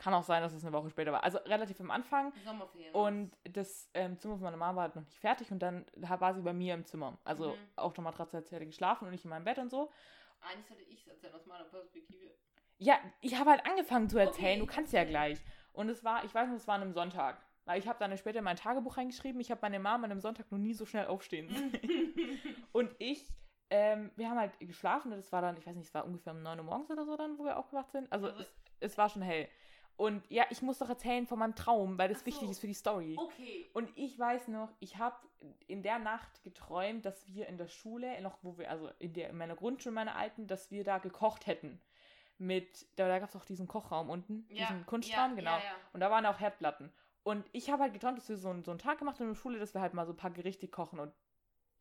Kann auch sein, dass es eine Woche später war. Also relativ am Anfang. Sommerferien. Und das ähm, Zimmer von meiner Mama war halt noch nicht fertig und dann war sie bei mir im Zimmer. Also Mhm. auf der Matratze hat sie halt geschlafen und ich in meinem Bett und so. Eigentlich sollte ich es erzählen aus meiner Perspektive. Ja, ich habe halt angefangen zu erzählen, Okay, du kannst ja gleich. Und es war, ich weiß noch, es war an einem Sonntag. Weil ich habe dann später in mein Tagebuch reingeschrieben, ich habe meine Mama an einem Sonntag noch nie so schnell aufstehen sehen. und ich, ähm, wir haben halt geschlafen und es war dann, ich weiß nicht, es war ungefähr um 9 Uhr morgens oder so dann, wo wir aufgewacht sind. Also Also- es, es war schon hell. Und ja, ich muss doch erzählen von meinem Traum, weil das Ach wichtig so. ist für die Story. Okay. Und ich weiß noch, ich habe in der Nacht geträumt, dass wir in der Schule, noch wo wir, also in, der, in meiner Grundschule, meiner alten, dass wir da gekocht hätten. Mit, da, da gab es auch diesen Kochraum unten, diesen Kunstraum, genau. Ja, ja. Und da waren auch Herdplatten. Und ich habe halt geträumt, dass wir so, einen- so einen Tag gemacht haben in der Schule, dass wir halt mal so ein paar Gerichte kochen und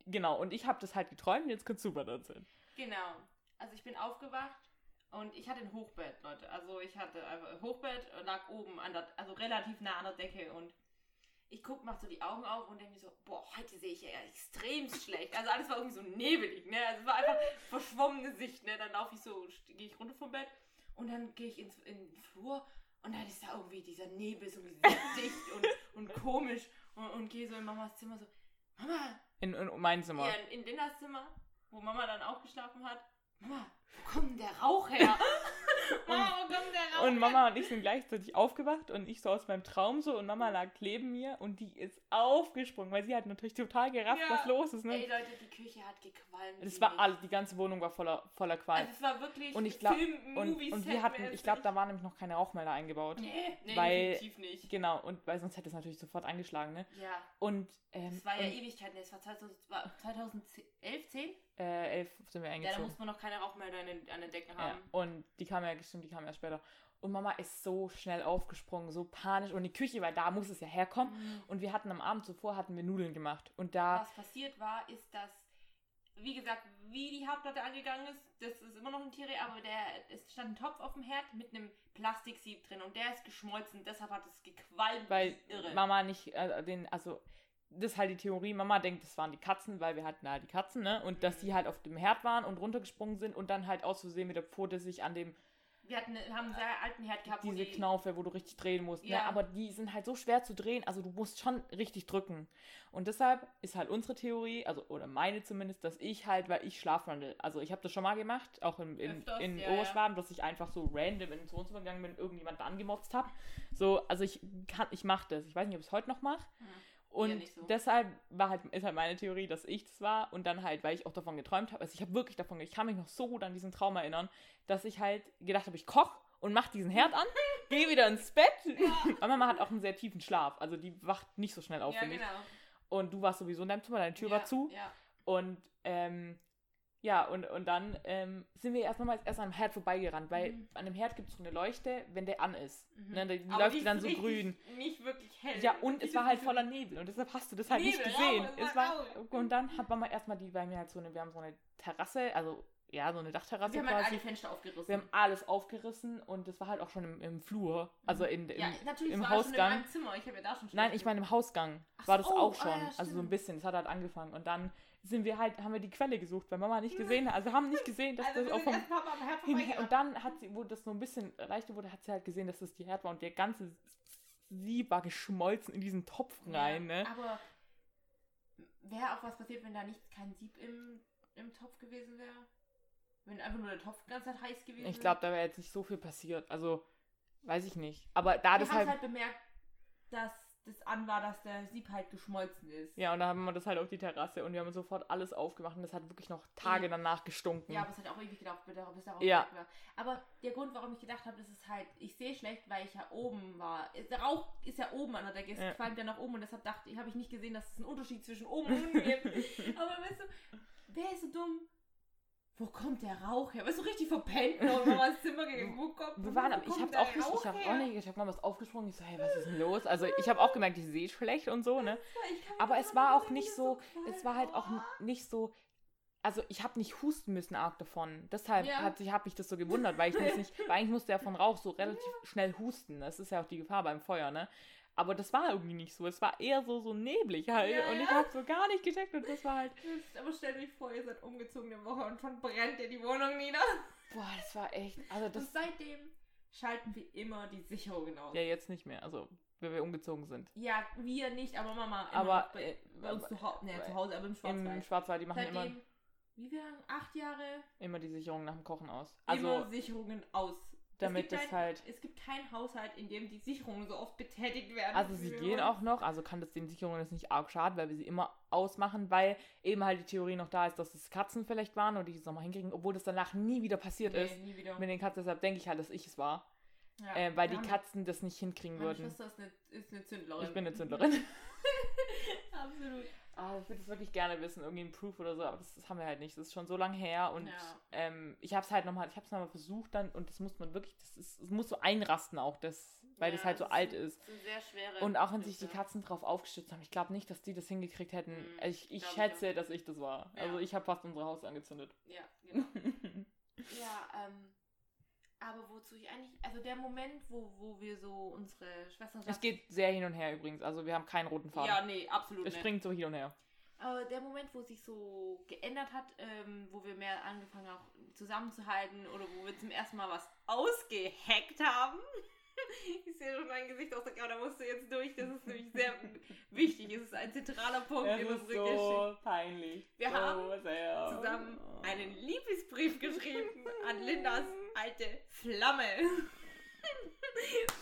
genau. Und ich habe das halt geträumt und jetzt kannst du mal erzählen. Genau. Also ich bin aufgewacht und ich hatte ein Hochbett, Leute. Also ich hatte einfach ein Hochbett, äh, lag oben an der, also relativ nah an der Decke und ich guck, mach so die Augen auf und denke mir so, boah, heute sehe ich ja extrem schlecht. Also alles war irgendwie so nebelig, ne? Also es war einfach verschwommene Sicht, ne? Dann laufe ich so, gehe ich runter vom Bett und dann gehe ich ins, in den Flur und dann ist da irgendwie dieser Nebel so dicht und, und komisch und, und gehe so in Mamas Zimmer so, Mama, In, in mein Zimmer. ja, in, in Lindas Zimmer, wo Mama dann auch geschlafen hat. Mama, wo kommt denn der Rauch her? Mama, wo kommt der Rauch Und her? Mama und ich sind gleichzeitig aufgewacht und ich so aus meinem Traum so und Mama lag neben mir und die ist aufgesprungen, weil sie hat natürlich total gerafft, Ja. was los ist. Ne? Ey Leute, die Küche hat gequalmt. Das war alles, die ganze Wohnung war voller, voller Qualm. Also es war wirklich Und ich glaub- Film, und, Movie und wir hatten, ich glaube, da waren nämlich noch keine Rauchmelder eingebaut. Nee, nee, weil- definitiv nicht. Genau, und weil sonst hätte es natürlich sofort eingeschlagen, ne? Ja, Und, ähm, das war ja und, Ewigkeiten. Das war 2000 war 2011, 10? Äh, elf sind wir Ja, da eingezogen. muss man noch keine Rauchmelder an den, an den Decken Ja, haben. und die kam ja, stimmt, die kam ja später. Und Mama ist so schnell aufgesprungen, so panisch. Und die Küche, weil da muss es ja herkommen. Mhm. Und wir hatten am Abend zuvor, hatten wir Nudeln gemacht. Und da, Was passiert war, ist, dass, wie gesagt, wie die Herdplatte angegangen ist, das ist immer noch ein Tiere, aber der, es stand ein Topf auf dem Herd mit einem Plastiksieb drin und der ist geschmolzen, deshalb hat es gequalmt. weil irre. Mama nicht, äh, den, also, das ist halt die Theorie. Mama denkt, das waren die Katzen, weil wir hatten halt die Katzen, ne? Und dass Mhm. die halt auf dem Herd waren und runtergesprungen sind und dann halt aus Versehen mit der Pfote sich an dem Wir hatten, haben einen sehr alten Herd gehabt, diese die, Knaufe, wo du richtig drehen musst. Ne? Ja. Aber die sind halt so schwer zu drehen, also du musst schon richtig drücken. Und deshalb ist halt unsere Theorie, also oder meine zumindest, dass ich halt, weil ich schlafwandel, also ich habe das schon mal gemacht, auch in, in, Öfters, in ja, Oberschwaben, dass ich einfach so random ins Wohnzimmer gegangen bin und irgendjemand angemotzt habe. So, also ich kann, ich mache das. Ich weiß nicht, ob ich es heute noch mache. Hm. Und so. deshalb war halt, ist halt meine Theorie, dass ich das war. Und dann halt, weil ich auch davon geträumt habe, also ich habe wirklich davon, ich kann mich noch so gut an diesen Traum erinnern, dass ich halt gedacht habe, ich koche und mache diesen Herd an, gehe wieder ins Bett. Aber Mama hat auch einen sehr tiefen Schlaf. Also die wacht nicht so schnell auf, ja, finde ich. genau. Und du warst sowieso in deinem Zimmer, deine Tür ja, war zu. Ja. Und ähm, ja, und, und dann ähm, sind wir erst nochmal erst an dem Herd vorbeigerannt, weil Mhm. an dem Herd gibt es so eine Leuchte, wenn der an ist. Mhm. Ne, die Aber läuft dann so grün. Nicht wirklich hell. Ja, und es war halt voller Nebel und deshalb hast du das halt nicht Nebel, gesehen. rau, es war und dann hat Mama erstmal die, weil wir halt so eine, wir haben so eine Terrasse, also ja, so eine Dachterrasse Wir haben halt quasi. alle Fenster aufgerissen. wir haben alles aufgerissen und das war halt auch schon im, im Flur, also in, im, ja, natürlich, im war schon in Hausgang. meinem Zimmer. Ich habe ja da schon Nein, ich meine im Hausgang Ach war das so, auch ah, schon. ja, also so ein bisschen. Es hat halt angefangen. Und dann sind wir halt, haben wir die Quelle gesucht, weil Mama nicht gesehen hat. Also haben nicht gesehen, dass Also das auch vom erst Papa am Herd hin, vorbeigerannt. und dann hat sie, wo das so ein bisschen leichter wurde, hat sie halt gesehen, dass das die Herd war und der ganze Sieb war geschmolzen in diesen Topf rein, ja, ne? Aber wäre auch was passiert, wenn da nicht kein Sieb im, im Topf gewesen wäre? Wenn einfach nur der Topf die ganze Zeit heiß gewesen Ich glaube, da wäre jetzt nicht so viel passiert. Also, weiß ich nicht. Aber da wir das halt. halt bemerkt, dass das an war, dass der Sieb halt geschmolzen ist. Ja, und da haben wir das halt auf die Terrasse und wir haben sofort alles aufgemacht und das hat wirklich noch Tage Ja. danach gestunken. Ja, aber es hat auch ewig gedauert, bis darauf Ja. war. Aber der Grund, warum ich gedacht habe, das ist halt, ich sehe schlecht, weil ich ja oben war. Der Rauch ist ja oben an der Decke, es Ja. qualmt ja nach oben und deshalb dachte ich, habe ich nicht gesehen, dass es einen Unterschied zwischen oben und unten gibt. Aber weißt du, wer ist so dumm? Wo kommt der Rauch her? Weißt du, richtig verpennt noch in Mamas Zimmer gegangen. Wo kommt Wir waren, wo ich hab's auch nicht, ich hab auch nicht, ich hab mal was aufgesprungen, ich so, hey, was ist denn los? Also ich habe auch gemerkt, ich sehe schlecht und so, ne? Aber es war auch nicht das so, es war halt auch nicht so, also ich habe nicht husten müssen arg davon. Deshalb Ja. hat sich, habe ich das so gewundert, weil ich nicht, weil eigentlich musste ja von Rauch so relativ schnell husten. Das ist ja auch die Gefahr beim Feuer, ne? Aber das war irgendwie nicht so. Es war eher so, so neblig halt. Ja, und ich ja. habe so gar nicht gecheckt und das war halt, Aber stellt euch vor, ihr seid umgezogen eine Woche und schon brennt ihr die Wohnung nieder. boah, das war echt, also Und das, seitdem schalten wir immer die Sicherungen aus. Ja, jetzt nicht mehr. Also, wenn wir umgezogen sind. Ja, wir nicht, aber Mama. immer Aber, bei, äh, bei uns zu Hause, ne, zu Hause, aber im Im Schwarzwald. Schwarzwald, die machen immer, Seitdem, wie wir acht Jahre, immer die Sicherung nach dem Kochen aus. immer Also, Sicherungen aus. Damit es gibt kein, halt. Es gibt keinen Haushalt, in dem die Sicherungen so oft betätigt werden. Also sie gehen auch noch, also kann das den Sicherungen jetzt nicht arg schaden, weil wir sie immer ausmachen, weil eben halt die Theorie noch da ist, dass es Katzen vielleicht waren und die es nochmal hinkriegen, obwohl das danach nie wieder passiert nee, ist nie wieder. mit den Katzen. Deshalb denke ich halt, dass ich es war, Ja. äh, weil die Katzen das nicht hinkriegen Meine würden. Schwester ist eine, ist eine Zündlerin. Ich bin eine Zündlerin. Absolut. Ah, ich würde es wirklich gerne wissen, irgendwie ein Proof oder so, aber das, das haben wir halt nicht. Das ist schon so lange her und Ja. ähm, ich habe es halt nochmal, ich habe es nochmal versucht dann und das muss man wirklich, das ist, es muss so einrasten auch, das, weil das halt so alt ist. Das sind sehr schwere. Und auch wenn sich die. Katzen drauf aufgestützt haben, ich glaube nicht, dass die das hingekriegt hätten. Mhm, Also ich, ich glaub ich schätze, dass ich das war. Ja. Also ich habe fast unser Haus angezündet. Ja, genau. ja, ähm. Aber wozu ich eigentlich. Also der Moment, wo, wo wir so unsere Schwestern. es geht sehr hin und her übrigens. Also wir haben keinen roten Faden. Ja, nee, absolut es nicht. springt so hin und her. Aber der Moment, wo sich so geändert hat, ähm, wo wir mehr angefangen haben, auch zusammenzuhalten oder wo wir zum ersten Mal was ausgehackt haben. Ich sehe schon dein Gesicht aus der Kamera, da musst du jetzt durch. Das ist nämlich sehr wichtig. Es ist ein zentraler Punkt in unserer Geschichte. peinlich. Wir so haben sehr. Zusammen einen Liebesbrief geschrieben an Lindas alte Flamme.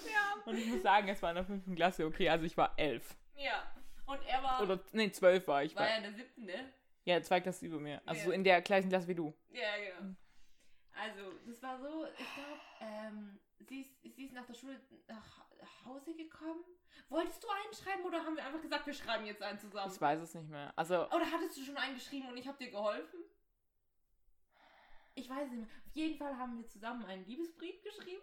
ja. Und ich muss sagen, es war in der fünften Klasse, okay, also ich war elf. Ja. Und er war, Oder, nee, zwölf war ich. war ja in der siebten, ne? ja, zwei Klassen über mir. Also Ja. so in der gleichen Klasse wie du. Ja, genau. Also, das war so, ich glaube, ähm, sie, ist, sie ist nach der Schule nach Hause gekommen. Wolltest du einen schreiben oder haben wir einfach gesagt, wir schreiben jetzt einen zusammen? Ich weiß es nicht mehr. Also, Oder hattest du schon einen geschrieben und ich habe dir geholfen? Ich weiß nicht mehr. Auf jeden Fall haben wir zusammen einen Liebesbrief geschrieben.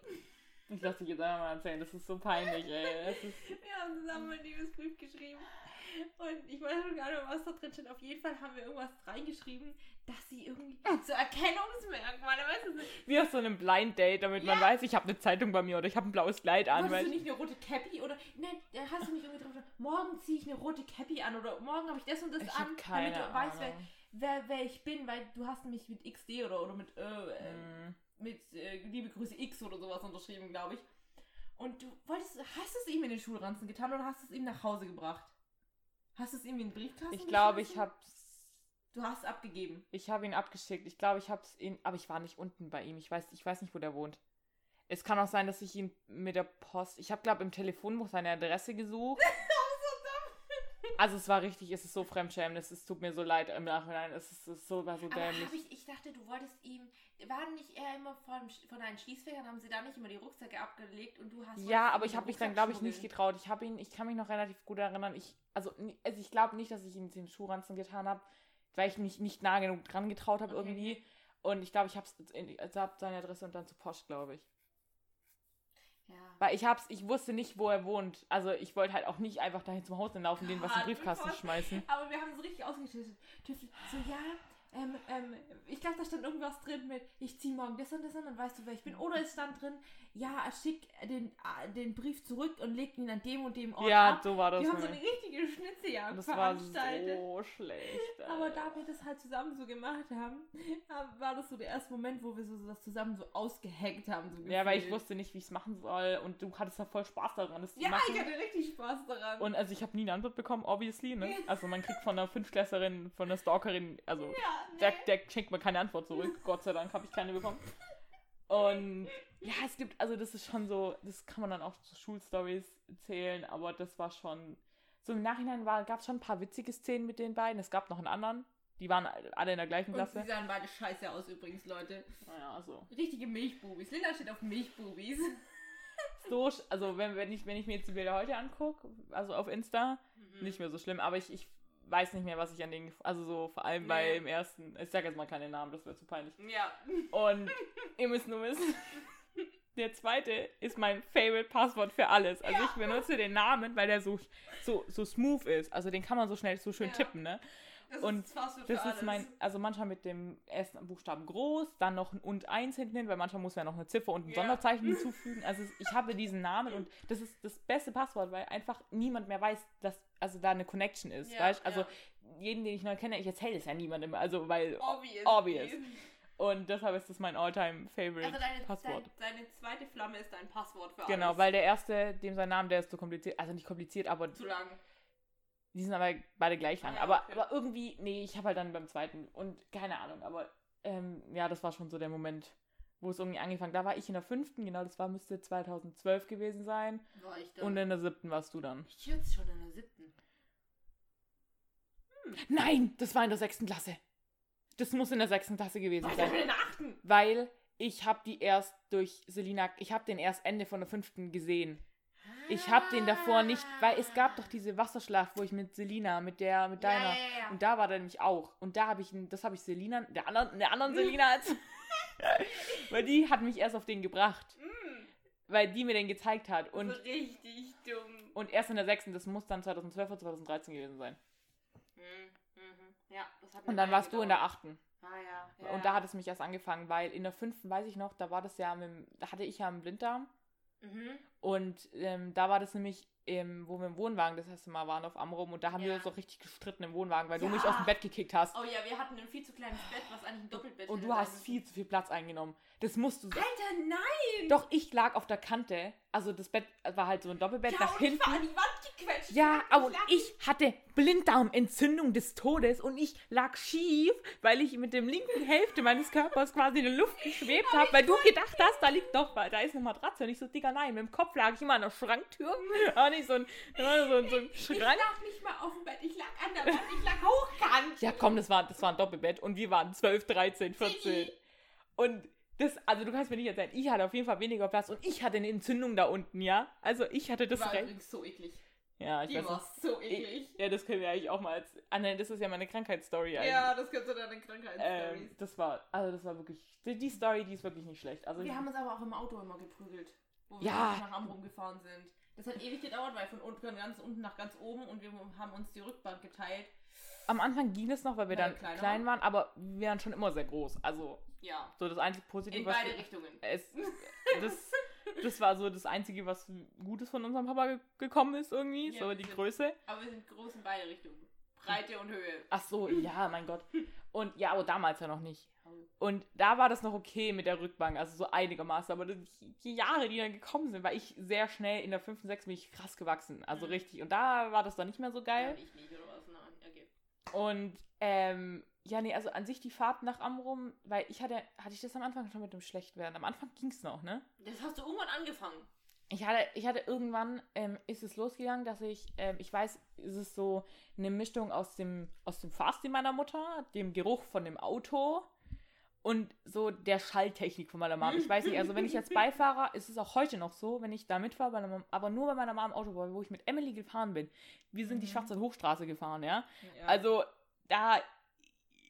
ich lasse dich jetzt einfach mal erzählen. Das ist so peinlich, ey. Wir haben zusammen einen Liebesbrief geschrieben. Und ich weiß schon gar nicht mehr, was da drin steht. Auf jeden Fall haben wir irgendwas reingeschrieben, dass sie irgendwie so Erkennungsmerkmale, weißt du, wie auf so einem Blind Date, damit man weiß, ich habe eine Zeitung bei mir oder ich habe ein blaues Kleid an. Weil du nicht eine rote Cappy oder nein, da hast du nicht irgendwie drauf morgen ziehe ich eine rote Cappy an oder morgen habe ich das und das ich an, damit du weißt, wer. Wer, wer ich bin, weil du hast mich mit XD oder, oder mit, äh, äh, Hm. mit äh, Liebe Grüße X oder sowas unterschrieben, glaube ich. Und du wolltest, hast du es ihm in den Schulranzen getan oder hast du es ihm nach Hause gebracht? Hast du es ihm in den Briefkasten Ich glaube, ich habe Du hast es abgegeben. ich hab ihn abgeschickt. Ich glaube, ich habe es ihn, aber ich war nicht unten bei ihm. Ich weiß, ich weiß nicht, wo der wohnt. Es kann auch sein, dass ich ihn mit der Post. Ich habe, glaube im Telefonbuch seine Adresse gesucht. Also es war richtig, es ist so fremdschämend, es ist, tut mir so leid im Nachhinein, es ist, es ist so, war so Aber dämlich. ich, ich dachte, du wolltest ihm. Waren nicht eher immer von, von deinen Schließfächern, haben sie da nicht immer die Rucksäcke abgelegt und du hast. Ja, aber ich habe mich dann, glaube ich, nicht getraut. Ich habe ihn, ich kann mich noch relativ gut erinnern. Ich, also, also ich glaube nicht, dass ich ihm den Schuhranzen getan habe, weil ich mich nicht nah genug dran getraut habe Okay. irgendwie. Und ich glaube, ich habe es, also hab seine Adresse und dann zu Post, glaube ich. Ja. Weil ich hab's, ich wusste nicht, wo er wohnt. Also ich wollte halt auch nicht einfach dahin zum Haus laufen, den was in den Briefkasten schmeißen. Aber wir haben so richtig ausgetüftelt. Tüftelt. So, ja, ähm, ähm, ich glaube, da stand irgendwas drin mit, ich ziehe morgen das und das an, dann weißt du, wer ich bin. Oder es stand drin, ja, schick den, äh, den Brief zurück und leg ihn an dem und dem Ort Ja, ab. so war das. Wir haben so eine richtige Schnitzeljagd das war veranstaltet. so schlecht. Aber ey. da wir das halt zusammen so gemacht haben, war das so der erste Moment, wo wir so, so das zusammen so ausgehackt haben. So Ja, weil ich wusste nicht, wie ich es machen soll. Und du hattest da voll Spaß daran, das zu Ja, machen. ich hatte richtig Spaß daran. Und also ich habe nie eine Antwort bekommen, obviously, ne? Also man kriegt von einer Fünftklässerin, von einer Stalkerin, also ja, nee. der, der schenkt mir keine Antwort zurück. Gott sei Dank habe ich keine bekommen. Und ja, es gibt, also das ist schon so, das kann man dann auch zu Schulstories zählen, aber das war schon, so im Nachhinein gab es schon ein paar witzige Szenen mit den beiden. Es gab noch einen anderen, die waren alle in der gleichen Und Klasse. sie sahen beide scheiße aus übrigens, Leute. Naja, also. Richtige Milchbubis. Linda steht auf Milchbubis. So, also wenn, wenn, ich, wenn ich mir jetzt die Bilder heute angucke, also auf Insta, Mhm. nicht mehr so schlimm, aber ich, ich weiß nicht mehr, was ich an denen, also so vor allem Nee. beim ersten, ich sage jetzt mal keine Namen, das wäre zu peinlich. Ja. Und ihr müsst nur wissen, der zweite ist mein Favorite Passwort für alles. Also ich benutze den Namen, weil der so, so, so smooth ist. Also den kann man so schnell, so schön Ja. tippen, ne? Das Und ist Das alles. ist mein, also manchmal mit dem ersten Buchstaben groß, dann noch ein und eins hinten hin, weil manchmal muss ja noch eine Ziffer und ein Ja. Sonderzeichen hinzufügen. Also ich habe diesen Namen und das ist das beste Passwort, weil einfach niemand mehr weiß, dass also da eine Connection ist. Ja, weißt? Also ja. jeden, den ich neu kenne, ich erzähle es ja niemandem, also weil Obvious. obvious. Und deshalb ist das mein all-time favorite Also deine, Passwort. dein, deine zweite Flamme ist dein Passwort für Genau, alles. weil der erste, dem sein Name, der ist zu kompliziert. Also nicht kompliziert, aber Zu lang. die sind aber beide gleich lang. Ah ja, aber, okay. aber irgendwie, nee, ich habe halt dann beim zweiten und keine Ahnung, aber ähm, ja, das war schon so der Moment, wo es irgendwie angefangen Da war ich in der fünften, genau, das war, müsste 2012 gewesen sein. War ich da. Und in der siebten warst du dann. ich jetzt schon in der siebten. Nein, das war in der sechsten Klasse. Das muss in der sechsten Klasse gewesen ich da sein. schon in der achten? Weil ich habe die erst durch Selina, ich habe den erst Ende von der fünften gesehen. Ich habe den davor nicht, weil es gab doch diese Wasserschlacht, wo ich mit Selina, mit der, mit deiner, Ja, ja, ja. und da war der nämlich auch. Und da habe ich, das habe ich Selina, der anderen, der anderen Selina als, weil die hat mich erst auf den gebracht, Mm, weil die mir den gezeigt hat. und Und, richtig dumm. und erst in der sechsten, das muss dann 2012 oder 2013 gewesen sein. Mhm, mhm. Ja, das hat Und dann warst du in der gedauert. achten. Ah ja. ja Und da hat es mich erst angefangen, weil in der fünften, weiß ich noch, da war das ja, mit, da hatte ich ja einen Blinddarm. Mhm. Und ähm, da war das nämlich, ähm, wo wir im Wohnwagen das erste Mal waren auf Amrum. Und da haben wir Ja. uns auch richtig gestritten im Wohnwagen, weil du Ja. mich aus dem Bett gekickt hast. Oh ja, wir hatten ein viel zu kleines Bett, was eigentlich ein Doppelbett Und du hast viel zu viel Platz eingenommen. Das musst du. müssen. Alter, nein! Doch, ich lag auf der Kante. Also das Bett war halt so ein Doppelbett ja, nach und ich hinten. war an die Wand gequetscht. Ja, aber lag- ich hatte Blinddarmentzündung des Todes und ich lag schief, weil ich mit dem linken Hälfte meines Körpers quasi in der Luft geschwebt habe, weil du gedacht hast, da liegt doch, da ist eine Matratze. Und ich so, Digga, nein, mit dem Kopf lag ich immer an der Schranktür. Nicht so ein, so ein, so ein Ich Schrank. lag nicht mal auf dem Bett, ich lag an der Wand, ich lag hochkant. Ja, komm, das war, das war ein Doppelbett und wir waren 12, 13, 14. Und das, also du kannst mir nicht erzählen, ich hatte auf jeden Fall weniger Platz und ich hatte eine Entzündung da unten, ja? Also ich hatte das war recht. übrigens so eklig. Ja, ich Die weiß war so eklig. Ja, das können wir eigentlich auch mal als. Ah, nein, das ist ja meine Krankheitsstory eigentlich. Ja, das gehört zu deinen Krankheitsstories. Ähm, das war, also das war wirklich, die, die Story, die ist wirklich nicht schlecht. Also wir haben uns aber auch im Auto immer geprügelt, wo wir Ja. nach Amrum gefahren sind. Das hat ewig gedauert, weil von unten von ganz unten nach ganz oben und wir haben uns die Rückbank geteilt. am Anfang ging es noch, weil wir Weil dann kleiner klein waren, aber wir waren schon immer sehr groß. Also Ja. so das einzige Positive, In was beide wir- Richtungen. es, das, das war so das einzige, was Gutes von unserem Papa ge gekommen ist irgendwie, Ja, so die sind- Größe. Aber wir sind groß in beide Richtungen. Breite und Höhe. Ach so, ja, mein Gott. Und ja, aber damals ja noch nicht. Und da war das noch okay mit der Rückbank, also so einigermaßen. Aber die, Jahre, die dann gekommen sind, war ich sehr schnell in der 5. 6. bin ich krass gewachsen. Also Mhm. richtig. Und da war das dann nicht mehr so Ja, geil. ich nicht, oder was? Nein, okay. Und ähm, ja, nee, also an sich die Fahrt nach Amrum, weil ich hatte, hatte ich das am Anfang schon mit dem Schlechtwerden. Am Anfang ging es noch, ne? Das hast du irgendwann angefangen. Ich hatte, ich hatte irgendwann, ähm, ist es losgegangen, dass ich, ähm, ich weiß, ist es so eine Mischung aus dem, aus dem Fahrstil meiner Mutter, dem Geruch von dem Auto und so der Schalltechnik von meiner Mom. Ich weiß nicht, also wenn ich als Beifahrer, ist es auch heute noch so, wenn ich da mitfahre, aber nur bei meiner Mom im Auto war, wo ich mit Emily gefahren bin. Wir sind die Mhm. Schwarze Hochstraße gefahren, ja. Ja. Also da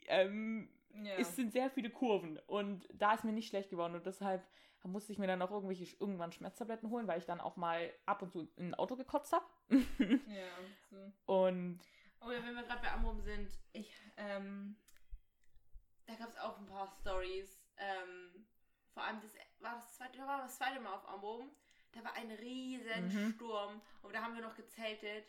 ähm, ja. es sind sehr viele Kurven und da ist mir nicht schlecht geworden und deshalb musste ich mir dann auch irgendwelche irgendwann Schmerztabletten holen, weil ich dann auch mal ab und zu in ein Auto gekotzt habe. ja, so. Und Oh ja, wenn wir gerade bei Amrum sind, ich, ähm, da gab es auch ein paar Stories. Ähm, vor allem, das war das zweite, war das zweite Mal auf Amrum. Da war ein riesen Mhm. Sturm und da haben wir noch gezeltet.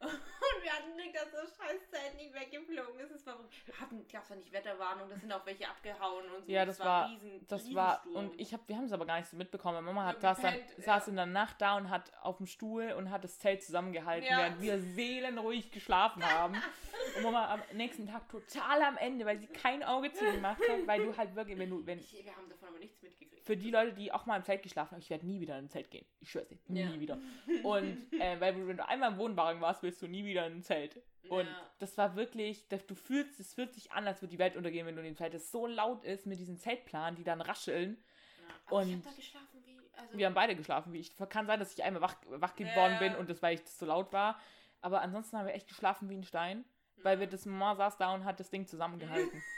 Und wir hatten Glück, dass das scheiß Zelt nicht weggeflogen ist. Es war, wir hatten, gab es nicht Wetterwarnung, da sind auch welche abgehauen und so. Ja, das war- ein riesen, das war und ich habe wir haben es aber gar nicht so mitbekommen. Meine Mama hat saß, dann, gepennt, saß ja. in der Nacht da und hat auf dem Stuhl und hat das Zelt zusammengehalten, Ja. während wir seelenruhig geschlafen haben. Und Mama am nächsten Tag total am Ende, weil sie kein Auge zugemacht hat, weil du halt wirklich, wenn du, wenn Ich, wir haben davon aber nichts mitgekriegt. für die Leute, die auch mal im Zelt geschlafen haben, ich werde nie wieder in ein Zelt gehen. Ich schwör's dir, nie Ja. wieder. Und äh, weil wenn du einmal im Wohnwagen warst, willst du nie wieder in ein Zelt. Und Ja. das war wirklich, du fühlst, es fühlt sich an, als würde die Welt untergehen, wenn du in dem Zelt ist. So laut ist mit diesen Zeltplanen, die dann rascheln. Ja. Aber ich Und- hab da geschlafen wie. Also, Wir haben beide geschlafen. Wie ich, kann sein, dass ich einmal wach, wach Ja. geworden bin und das, weil ich das so laut war. Aber ansonsten haben wir echt geschlafen wie ein Stein, weil wir das Mama saß da und hat das Ding zusammengehalten.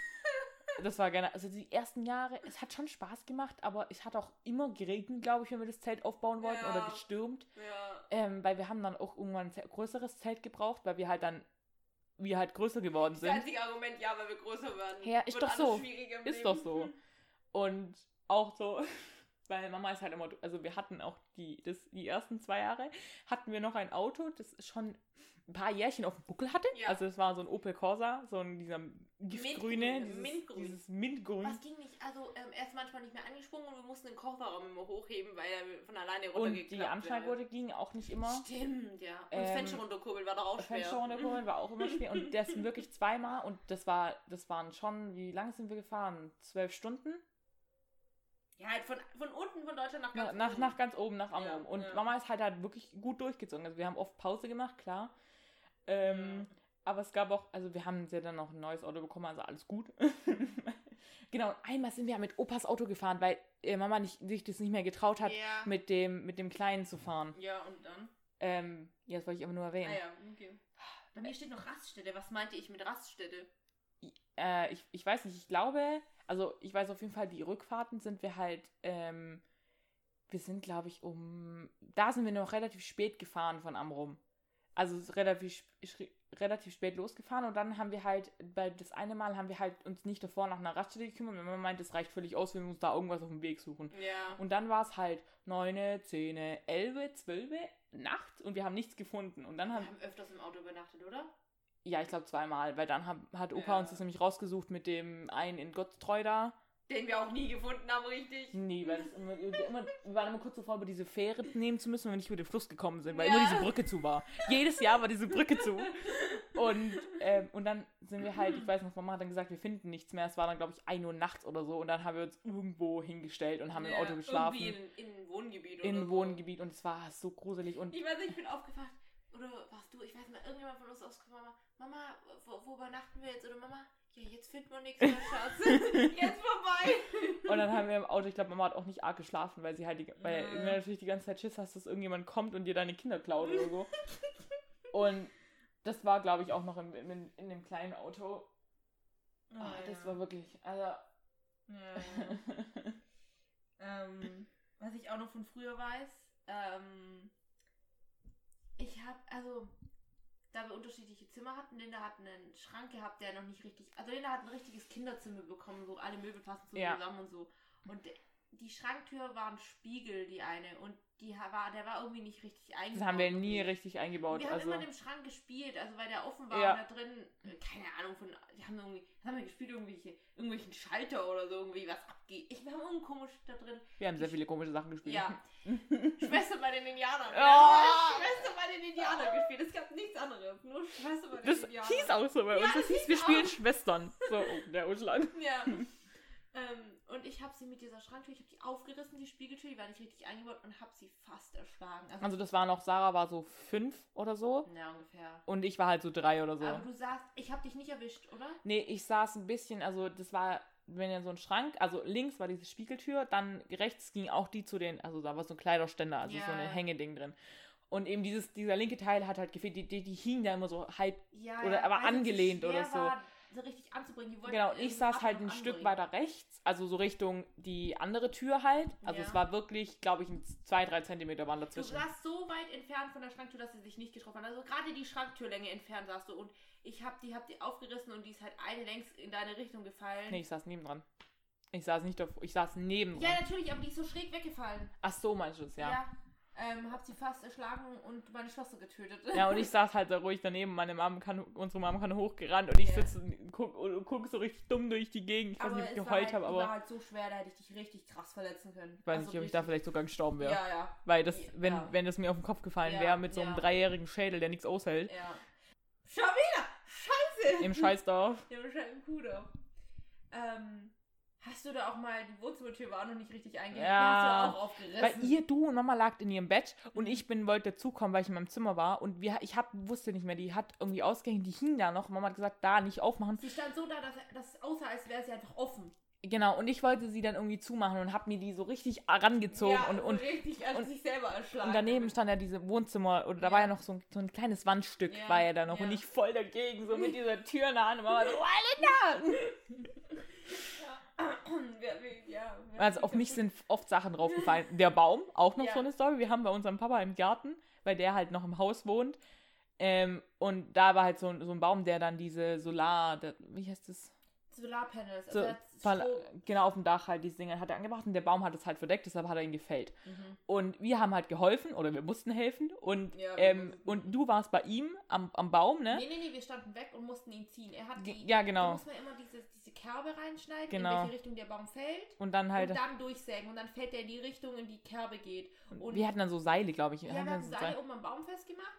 Das war gerne, also die ersten Jahre, es hat schon Spaß gemacht, aber es hat auch immer geregnet, glaube ich, wenn wir das Zelt aufbauen wollten Ja. oder gestürmt. Ja. Ähm, weil wir haben dann auch irgendwann ein größeres Zelt gebraucht, weil wir halt dann, wir halt größer geworden Das sind. einzige Argument, ja, weil wir größer werden. Ja, ist Wird doch alles so. Ist Leben. doch so. Und auch so, weil Mama ist halt immer, also wir hatten auch die, das, die ersten zwei Jahre, hatten wir noch ein Auto, das schon ein paar Jährchen auf dem Buckel hatte. Ja. Also es war so ein Opel Corsa, so ein dieser Giftgrüne, Mintgrün, dieses, Mintgrün. dieses Mintgrün. Was ging nicht? Also ähm, er ist manchmal nicht mehr angesprungen und wir mussten den Kofferraum immer hochheben, weil er von alleine Und runtergeklappt die Anschnallgurte ging auch nicht immer. Stimmt, ja. Und Ähm, das Fenster runterkurbeln war doch auch schwer. Fenster runterkurbeln war auch immer schwer. Und das wirklich zweimal. Und das war, das waren schon, wie lange sind wir gefahren? Zwölf Stunden? Ja, halt von, von unten von Deutschland nach Nach, ganz nach, oben. nach ganz oben, nach Amrum. Ja, und ja. Mama ist halt halt wirklich gut durchgezogen. Also wir haben oft Pause gemacht, klar. Ähm, Aber es gab auch, also wir haben ja dann noch ein neues Auto bekommen, also alles gut. genau, und einmal sind wir mit Opas Auto gefahren, weil äh, Mama nicht, sich das nicht mehr getraut hat, Ja. mit, dem, mit dem Kleinen zu fahren. Ja, und dann? Ähm, ja, das wollte ich aber nur Ah erwähnen. ja, okay. Bei mir steht noch Raststätte. Was meinte ich mit Raststätte? Äh, ich, ich weiß nicht, ich glaube, also ich weiß auf jeden Fall, die Rückfahrten sind wir halt, ähm, wir sind, glaube ich, um, da sind wir noch relativ spät gefahren von Amrum. Also relativ, relativ spät losgefahren und dann haben wir halt, bei das eine Mal haben wir halt uns nicht davor nach einer Raststätte gekümmert, weil man meint, es reicht völlig aus, wenn wir uns da irgendwas auf dem Weg suchen. Ja. Und dann war es halt 9, 10, 11, 12 nachts und wir haben nichts gefunden. Und dann Wir haben, haben öfters im Auto übernachtet, oder? ja, ich glaube zweimal, weil dann haben, hat Opa Ja. uns das nämlich rausgesucht mit dem einen in Gottstreu da. Den wir auch nie gefunden haben, richtig. Nee, weil das immer, immer, wir waren immer kurz davor, über diese Fähre nehmen zu müssen, wenn wir nicht über den Fluss gekommen sind, weil Ja. immer diese Brücke zu war. Jedes Jahr war diese Brücke zu. Und, ähm, und dann sind wir halt, ich weiß noch, Mama hat dann gesagt, wir finden nichts mehr. Es war dann, glaube ich, 1 Uhr nachts oder so. Und dann haben wir uns irgendwo hingestellt und haben im Ja, Auto geschlafen. Irgendwie in, in Wohngebiet oder In so. Wohngebiet. Und es war so gruselig. Und Ich weiß nicht, ich bin aufgewacht. Oder warst du, ich weiß mal, irgendjemand von uns ausgekommen, Mama, Mama, wo, wo übernachten wir jetzt? Oder Mama, ja, jetzt finden wir nichts mehr, Schatz. jetzt vorbei. Und dann haben wir im Auto, ich glaube, Mama hat auch nicht arg geschlafen, weil sie halt, die, weil Ja. du natürlich die ganze Zeit Schiss hast, dass irgendjemand kommt und dir deine Kinder klaut oder so. Und das war, glaube ich, auch noch in, in, in dem kleinen Auto. Ah, das war wirklich, also. Ja. ähm, was ich auch noch von früher weiß, ähm, ich habe, also, da wir unterschiedliche Zimmer hatten, Linda hat einen Schrank gehabt, der noch nicht richtig, also Linda hat ein richtiges Kinderzimmer bekommen, so alle Möbel passen so Ja. zusammen und so. Und die Schranktür war ein Spiegel, die eine, und die war, der war irgendwie nicht richtig eingebaut. das haben wir nie richtig eingebaut. Wir haben Also, immer dem Schrank gespielt, also weil der offen war Ja. und da drin, äh, keine Ahnung von, die haben irgendwie, was haben wir gespielt, irgendwelche, irgendwelchen Schalter oder so, irgendwie was abgeht. Ich war irgendwie komisch da drin. wir haben sehr viele komische Sachen gespielt. Ja. Schwester bei den Indianern. Oh. Haben Schwester bei den Indianern gespielt. Es gab nichts anderes, nur Schwester bei den Das Indianern. hieß auch so bei uns. Ja, das das hieß, wir spielen. Schwestern. So, oh, der Ausschlag. Ja. ähm, und ich habe sie mit dieser Schranktür, ich habe die aufgerissen, die Spiegeltür, die war nicht richtig eingebaut und habe sie fast erschlagen. Also, Also, das war noch, Sarah war so fünf oder so. ja, ungefähr. Und ich war halt so drei oder so. Aber du sagst, ich habe dich nicht erwischt, oder? Nee, ich saß ein bisschen, also das war, wenn ja so ein Schrank, also links war diese Spiegeltür, dann rechts ging auch die zu den, also da war so ein Kleiderständer, also Ja. so ein Hängeding drin. Und eben dieses, dieser linke Teil hat halt gefehlt, die, die, die hing da immer so halb, Ja, Oder aber es angelehnt oder so. War, so richtig anzubringen. Genau, ich saß halt ein Stück anbringen. weiter rechts, also so Richtung die andere Tür halt. Also Ja. es war wirklich, glaube ich, ein zwei, drei Zentimeter waren Du dazwischen. saßt so weit entfernt von der Schranktür, dass sie sich nicht getroffen hat. Also gerade die Schranktürlänge entfernt saßt du und ich hab die, hab die aufgerissen und die ist halt eine längs in deine Richtung gefallen. Nee, ich saß nebendran. Ich saß nicht davor, ich saß nebendran. Ja, natürlich, aber die ist so schräg weggefallen. Ach so, meinst du es, ja. Ähm, hab sie fast erschlagen und meine Schwester getötet. Ja, und ich saß halt da ruhig daneben. Meine Mom kann, unsere Mom kann hochgerannt und ich Ja. sitze und guck, und guck so richtig dumm durch die Gegend. Ich weiß aber nicht, ob ich geheult halt, habe, aber war halt so schwer, da hätte ich dich richtig krass verletzen können. ich weiß Also nicht, ob ich da vielleicht sogar gestorben wäre. Ja, ja. Weil das, Ja. wenn, wenn das mir auf den Kopf gefallen Ja, wäre mit so einem ja. dreijährigen Schädel, der nichts aushält, Ja. Schon wieder! Scheiße! im Scheißdorf. Ja, wahrscheinlich im Kuhdorf. Ähm, hast du da auch mal, die Wohnzimmertür war noch nicht richtig eingehängt, Ja. hast du auch aufgerissen. Weil ihr, du und Mama lagt in ihrem Bett und ich bin, wollte dazukommen, weil ich in meinem Zimmer war und wir, ich hab, wusste nicht mehr, die hat irgendwie ausgehängt, die hing da noch. Mama hat gesagt, da nicht aufmachen. Sie stand so da, dass das aussah, als wäre sie einfach offen. Genau, und ich wollte sie dann irgendwie zumachen und hab mir die so richtig rangezogen ja, und, und, richtig an und- sich selber erschlagen. und daneben stand ja diese Wohnzimmer, oder da Ja. war ja noch so ein, so ein kleines Wandstück, Ja, war ja da noch und ich voll dagegen, so mit dieser Tür in der Hand und Mama so, oh, Linda! wir, wir, ja, wir Also auf mich sind oft Sachen draufgefallen. Der Baum, auch noch Ja. so eine Story. Wir haben bei unserem Papa im Garten, weil der halt noch im Haus wohnt. Ähm, und da war halt so, ein- so ein Baum, der dann diese Solar, der, wie heißt das? Solarpanels. So, Also Strom. genau auf dem Dach halt diese Dinge hat er angebracht und der Baum hat es halt verdeckt, deshalb hat er ihn gefällt. Mhm. Und wir haben halt geholfen oder wir mussten helfen und, Ja, ähm, mussten. und du warst bei ihm am, am Baum, ne? Nee, nee, nee, wir standen weg und mussten ihn ziehen. Er hat die, ja, Da genau. muss man immer diese, diese Kerbe reinschneiden, Genau. in welche Richtung der Baum fällt. Und dann halt, und dann durchsägen. Und dann fällt er in die Richtung, in die Kerbe geht. Und wir hatten dann so Seile, glaube ich. ja, wir dann haben so Seile oben am Baum festgemacht.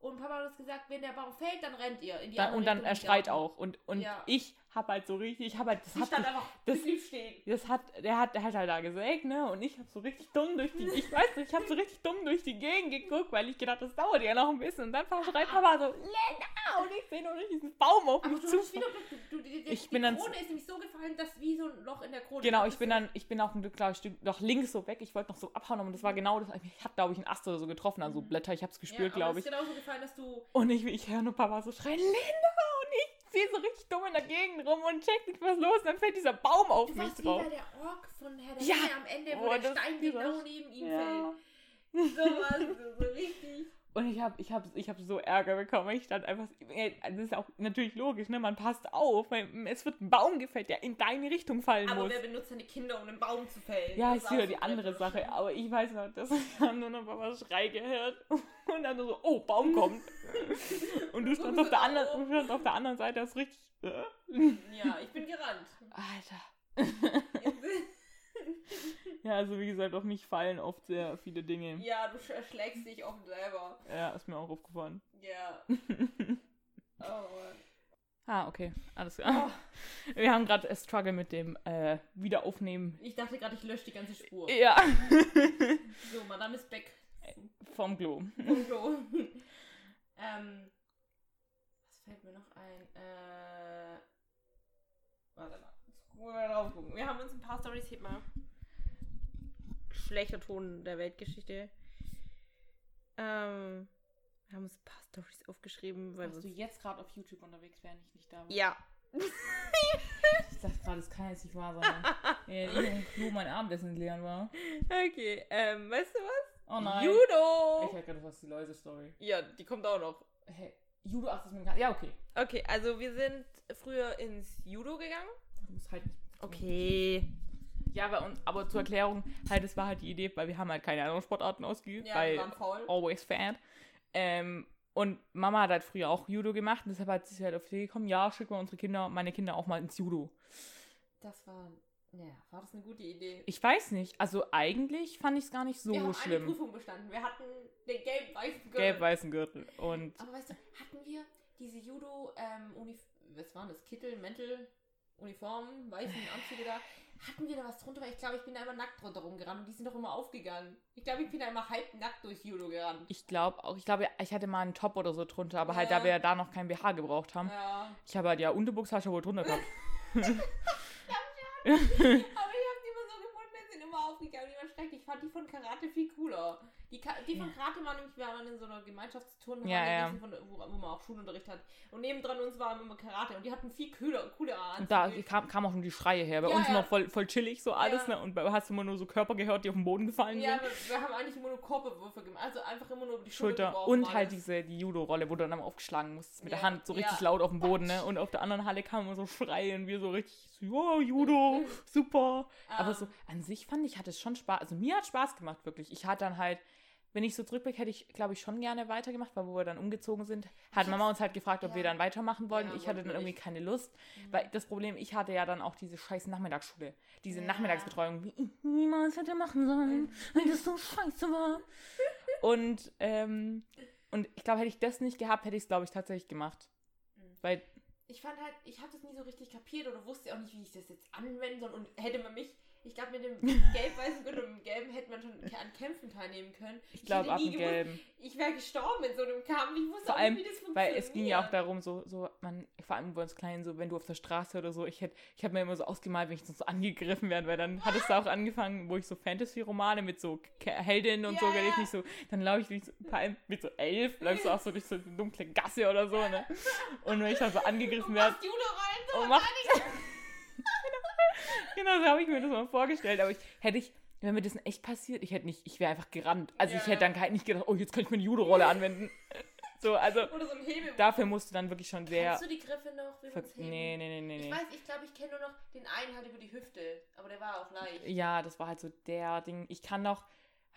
Und Papa hat uns gesagt, wenn der Baum fällt, dann rennt ihr in die dann, andere und dann Richtung er schreit auch. Und, und Ja. ich hab halt so richtig, ich hab halt, das Sie hat einfach das- stehen. Das hat, der hat, der hat halt da gesägt, ne? Und ich hab so richtig dumm durch die, ich weiß nicht, ich hab so richtig dumm durch die Gegend geguckt, weil ich gedacht, das dauert ja noch ein bisschen. Und dann schreit Papa so, Lena! Und ich sehe nur durch diesen Baum auf Aber mich zu. wieder. Du, du, die, Ich die bin dann- Krone ist nämlich so gefallen, dass wie so ein Loch in der Krone. Genau, ich bin dann, ich bin auch ein Glück, glaube ich, Stück nach links so weg. Ich wollte noch so abhauen, und das war genau das. Ich hat, glaube ich, einen Ast oder so getroffen, also Mhm. Blätter, ich hab's ja, gespürt, aber glaube es ich. ist genauso gefallen, dass du. Und ich, ich höre nur Papa so schreien, Linda! Sehe so richtig dumm in der Gegend rum und check nicht, was los ist. Dann fällt dieser Baum auf Du mich drauf. der Ork von Herr der Ja. Ringe am Ende, wo Oh, der Stein ist genau neben ihm Ja. fällt. So was, so richtig. Und ich habe ich hab, ich hab so Ärger bekommen. Ich stand einfach, das ist auch natürlich logisch, ne? Man passt auf, weil es wird ein Baum gefällt, der in deine Richtung fallen Aber muss. wer benutzt seine Kinder, um einen Baum zu fällen? Ja, Das ist wieder die andere. Sache. Aber ich weiß noch, dass ich haben nur noch Papa Schrei gehört. Und dann nur so, oh, Baum kommt. Und du standst auf der anderen, du standst auf der anderen Seite, das richtig. Äh? Ja, ich bin gerannt. Alter. Ja, also wie gesagt, auf mich fallen oft sehr viele Dinge. ja, du sch schlägst dich oft selber. Ja, ist mir auch aufgefallen. Ja. Oh Mann. Ah, okay, alles klar. Wir haben gerade Struggle mit dem äh, Wiederaufnehmen. Ich dachte gerade, ich lösche die ganze Spur. Ja, So, Madame ist back. vom Klo. Vom Klo. ähm, was fällt mir noch ein? Äh, warte mal. Jetzt wir drauf gucken. Wir haben uns ein paar Stories, heb mal. Schlechter Ton der Weltgeschichte. Ähm, wir haben uns ein paar Stories aufgeschrieben, weil Warst du jetzt gerade auf YouTube unterwegs, während ich nicht da war? Ja. Ich dachte gerade, das kann jetzt nicht wahr sein. ja, ich im Klo mein Abendessen leer war. Okay, ähm, weißt du was? Oh nein. Judo! Ich hätte gerade was die Läuse-Story. Ja, die kommt auch noch. Hey, Judo, ach, das ist mir Ja, okay. Okay, also wir sind früher ins Judo gegangen. Du musst halt nicht. Okay. Ja, aber, und, aber zur Erklärung, halt, das war halt die Idee, weil wir haben halt keine anderen Sportarten ausgeübt, Ja, weil wir waren faul. always fat. Ähm, und Mama hat halt früher auch Judo gemacht und deshalb hat sie halt auf die Idee gekommen, ja, schicken wir unsere Kinder, meine Kinder auch mal ins Judo. Das war, ja, war das eine gute Idee. Ich weiß nicht, also eigentlich fand ich es gar nicht so wir haben eine schlimm. Prüfung bestanden. Wir hatten den gelb-weißen Gürtel. Gelb-weißen Gürtel. Und Aber weißt du, hatten wir diese Judo, ähm, Uni was waren das? Kittel, Mäntel, Uniformen, weißen Anzüge da? Hatten wir da was drunter? Ich glaube, ich bin da immer nackt drunter rumgerannt und die sind doch immer aufgegangen. Ich glaube, ich bin da immer halb nackt durch Judo gerannt. ich glaube auch, ich glaube, ich hatte mal einen Top oder so drunter, aber halt, Ja. da wir ja da noch kein BH gebraucht haben. Ja. Ich habe halt ja Unterbuchstasche wohl drunter gehabt. Aber ich habe die immer so gefunden, die sind immer aufgegangen. Die waren schrecklich. Ich fand die von Karate viel cooler. Die, die von Karate waren nämlich, wir waren in so einer Gemeinschaftsturn, Ja, ja. Von, wo, wo man auch Schulunterricht hat. Und nebendran uns war immer Karate und die hatten viel cooler, coolere Anzüge. Und da kam, kam auch schon die Schreie her. Bei Ja, uns ja. noch voll, voll chillig so alles, Ja. ne? Und bei hast du immer nur so Körper gehört, die auf den Boden gefallen Ja, sind. wir, wir haben eigentlich immer nur Korpewürfe gemacht. Also einfach immer nur über die Schulter geworfen, und alles. halt diese die Judo-Rolle, wo du dann aufgeschlagen musstest mit Ja, der Hand so richtig ja. laut auf dem Boden, ne? Und auf der anderen Halle kamen immer so Schreien, wir so richtig, so, ja, Judo, super. Aber Ähm, so an sich fand ich, hat es schon Spaß, also mir hat Spaß gemacht, wirklich. Ich hatte dann halt, wenn ich so zurückblicke, hätte ich, glaube ich, schon gerne weitergemacht, weil wo wir dann umgezogen sind, hat Mama uns halt gefragt, ob ja. wir dann weitermachen wollen. Ja, ich hatte dann irgendwie keine Lust, Mhm. weil das Problem, ich hatte ja dann auch diese scheiß Nachmittagsschule, diese Ja. Nachmittagsbetreuung, die ich niemals hätte machen sollen, weil das so scheiße war. Und, ähm, und ich glaube, hätte ich das nicht gehabt, hätte ich es, glaube ich, tatsächlich gemacht. Mhm. Weil, Ich fand halt, ich habe das nie so richtig kapiert oder wusste auch nicht, wie ich das jetzt anwenden soll. Und hätte man mich, ich glaube, mit dem gelb-weißen Gürtel und dem gelben hätte man schon an Kämpfen teilnehmen können. ich glaube, ab dem Gelben. Ich wäre gestorben in so einem Kampf. Ich wusste Vor auch allem, nicht, wie das funktioniert. Weil es ging ja auch darum, so, so, man, vor allem bei uns Kleinen, so, wenn du auf der Straße oder so, ich hätte, ich habe mir immer so ausgemalt, wenn ich so angegriffen werde, weil dann hat es da auch angefangen, wo ich so Fantasy-Romane mit so Heldinnen und so Ja, gelesen, ich so, dann laufe ich durch so, vor allem mit so elf, läufst du auch so durch so eine dunkle Gasse oder so, ne? Und wenn ich dann so angegriffen werde, Judo rein, so und mach, genau so habe ich mir das mal vorgestellt, aber ich, hätte ich, wenn mir das echt passiert, ich hätte nicht, ich wäre einfach gerannt. Also ich Ja. hätte dann halt nicht gedacht, oh, jetzt kann ich mir eine Judo-Rolle anwenden. So, also Oder so ein Hebel. dafür musst du dann wirklich schon sehr. Kennst du die Griffe noch? Wie ver-? Nee, nee, nee, nee, Ich nee. weiß, ich glaube, ich kenne nur noch den einen halt über die Hüfte. Aber der war auch leicht. Ja, das war halt so der Ding. Ich kann noch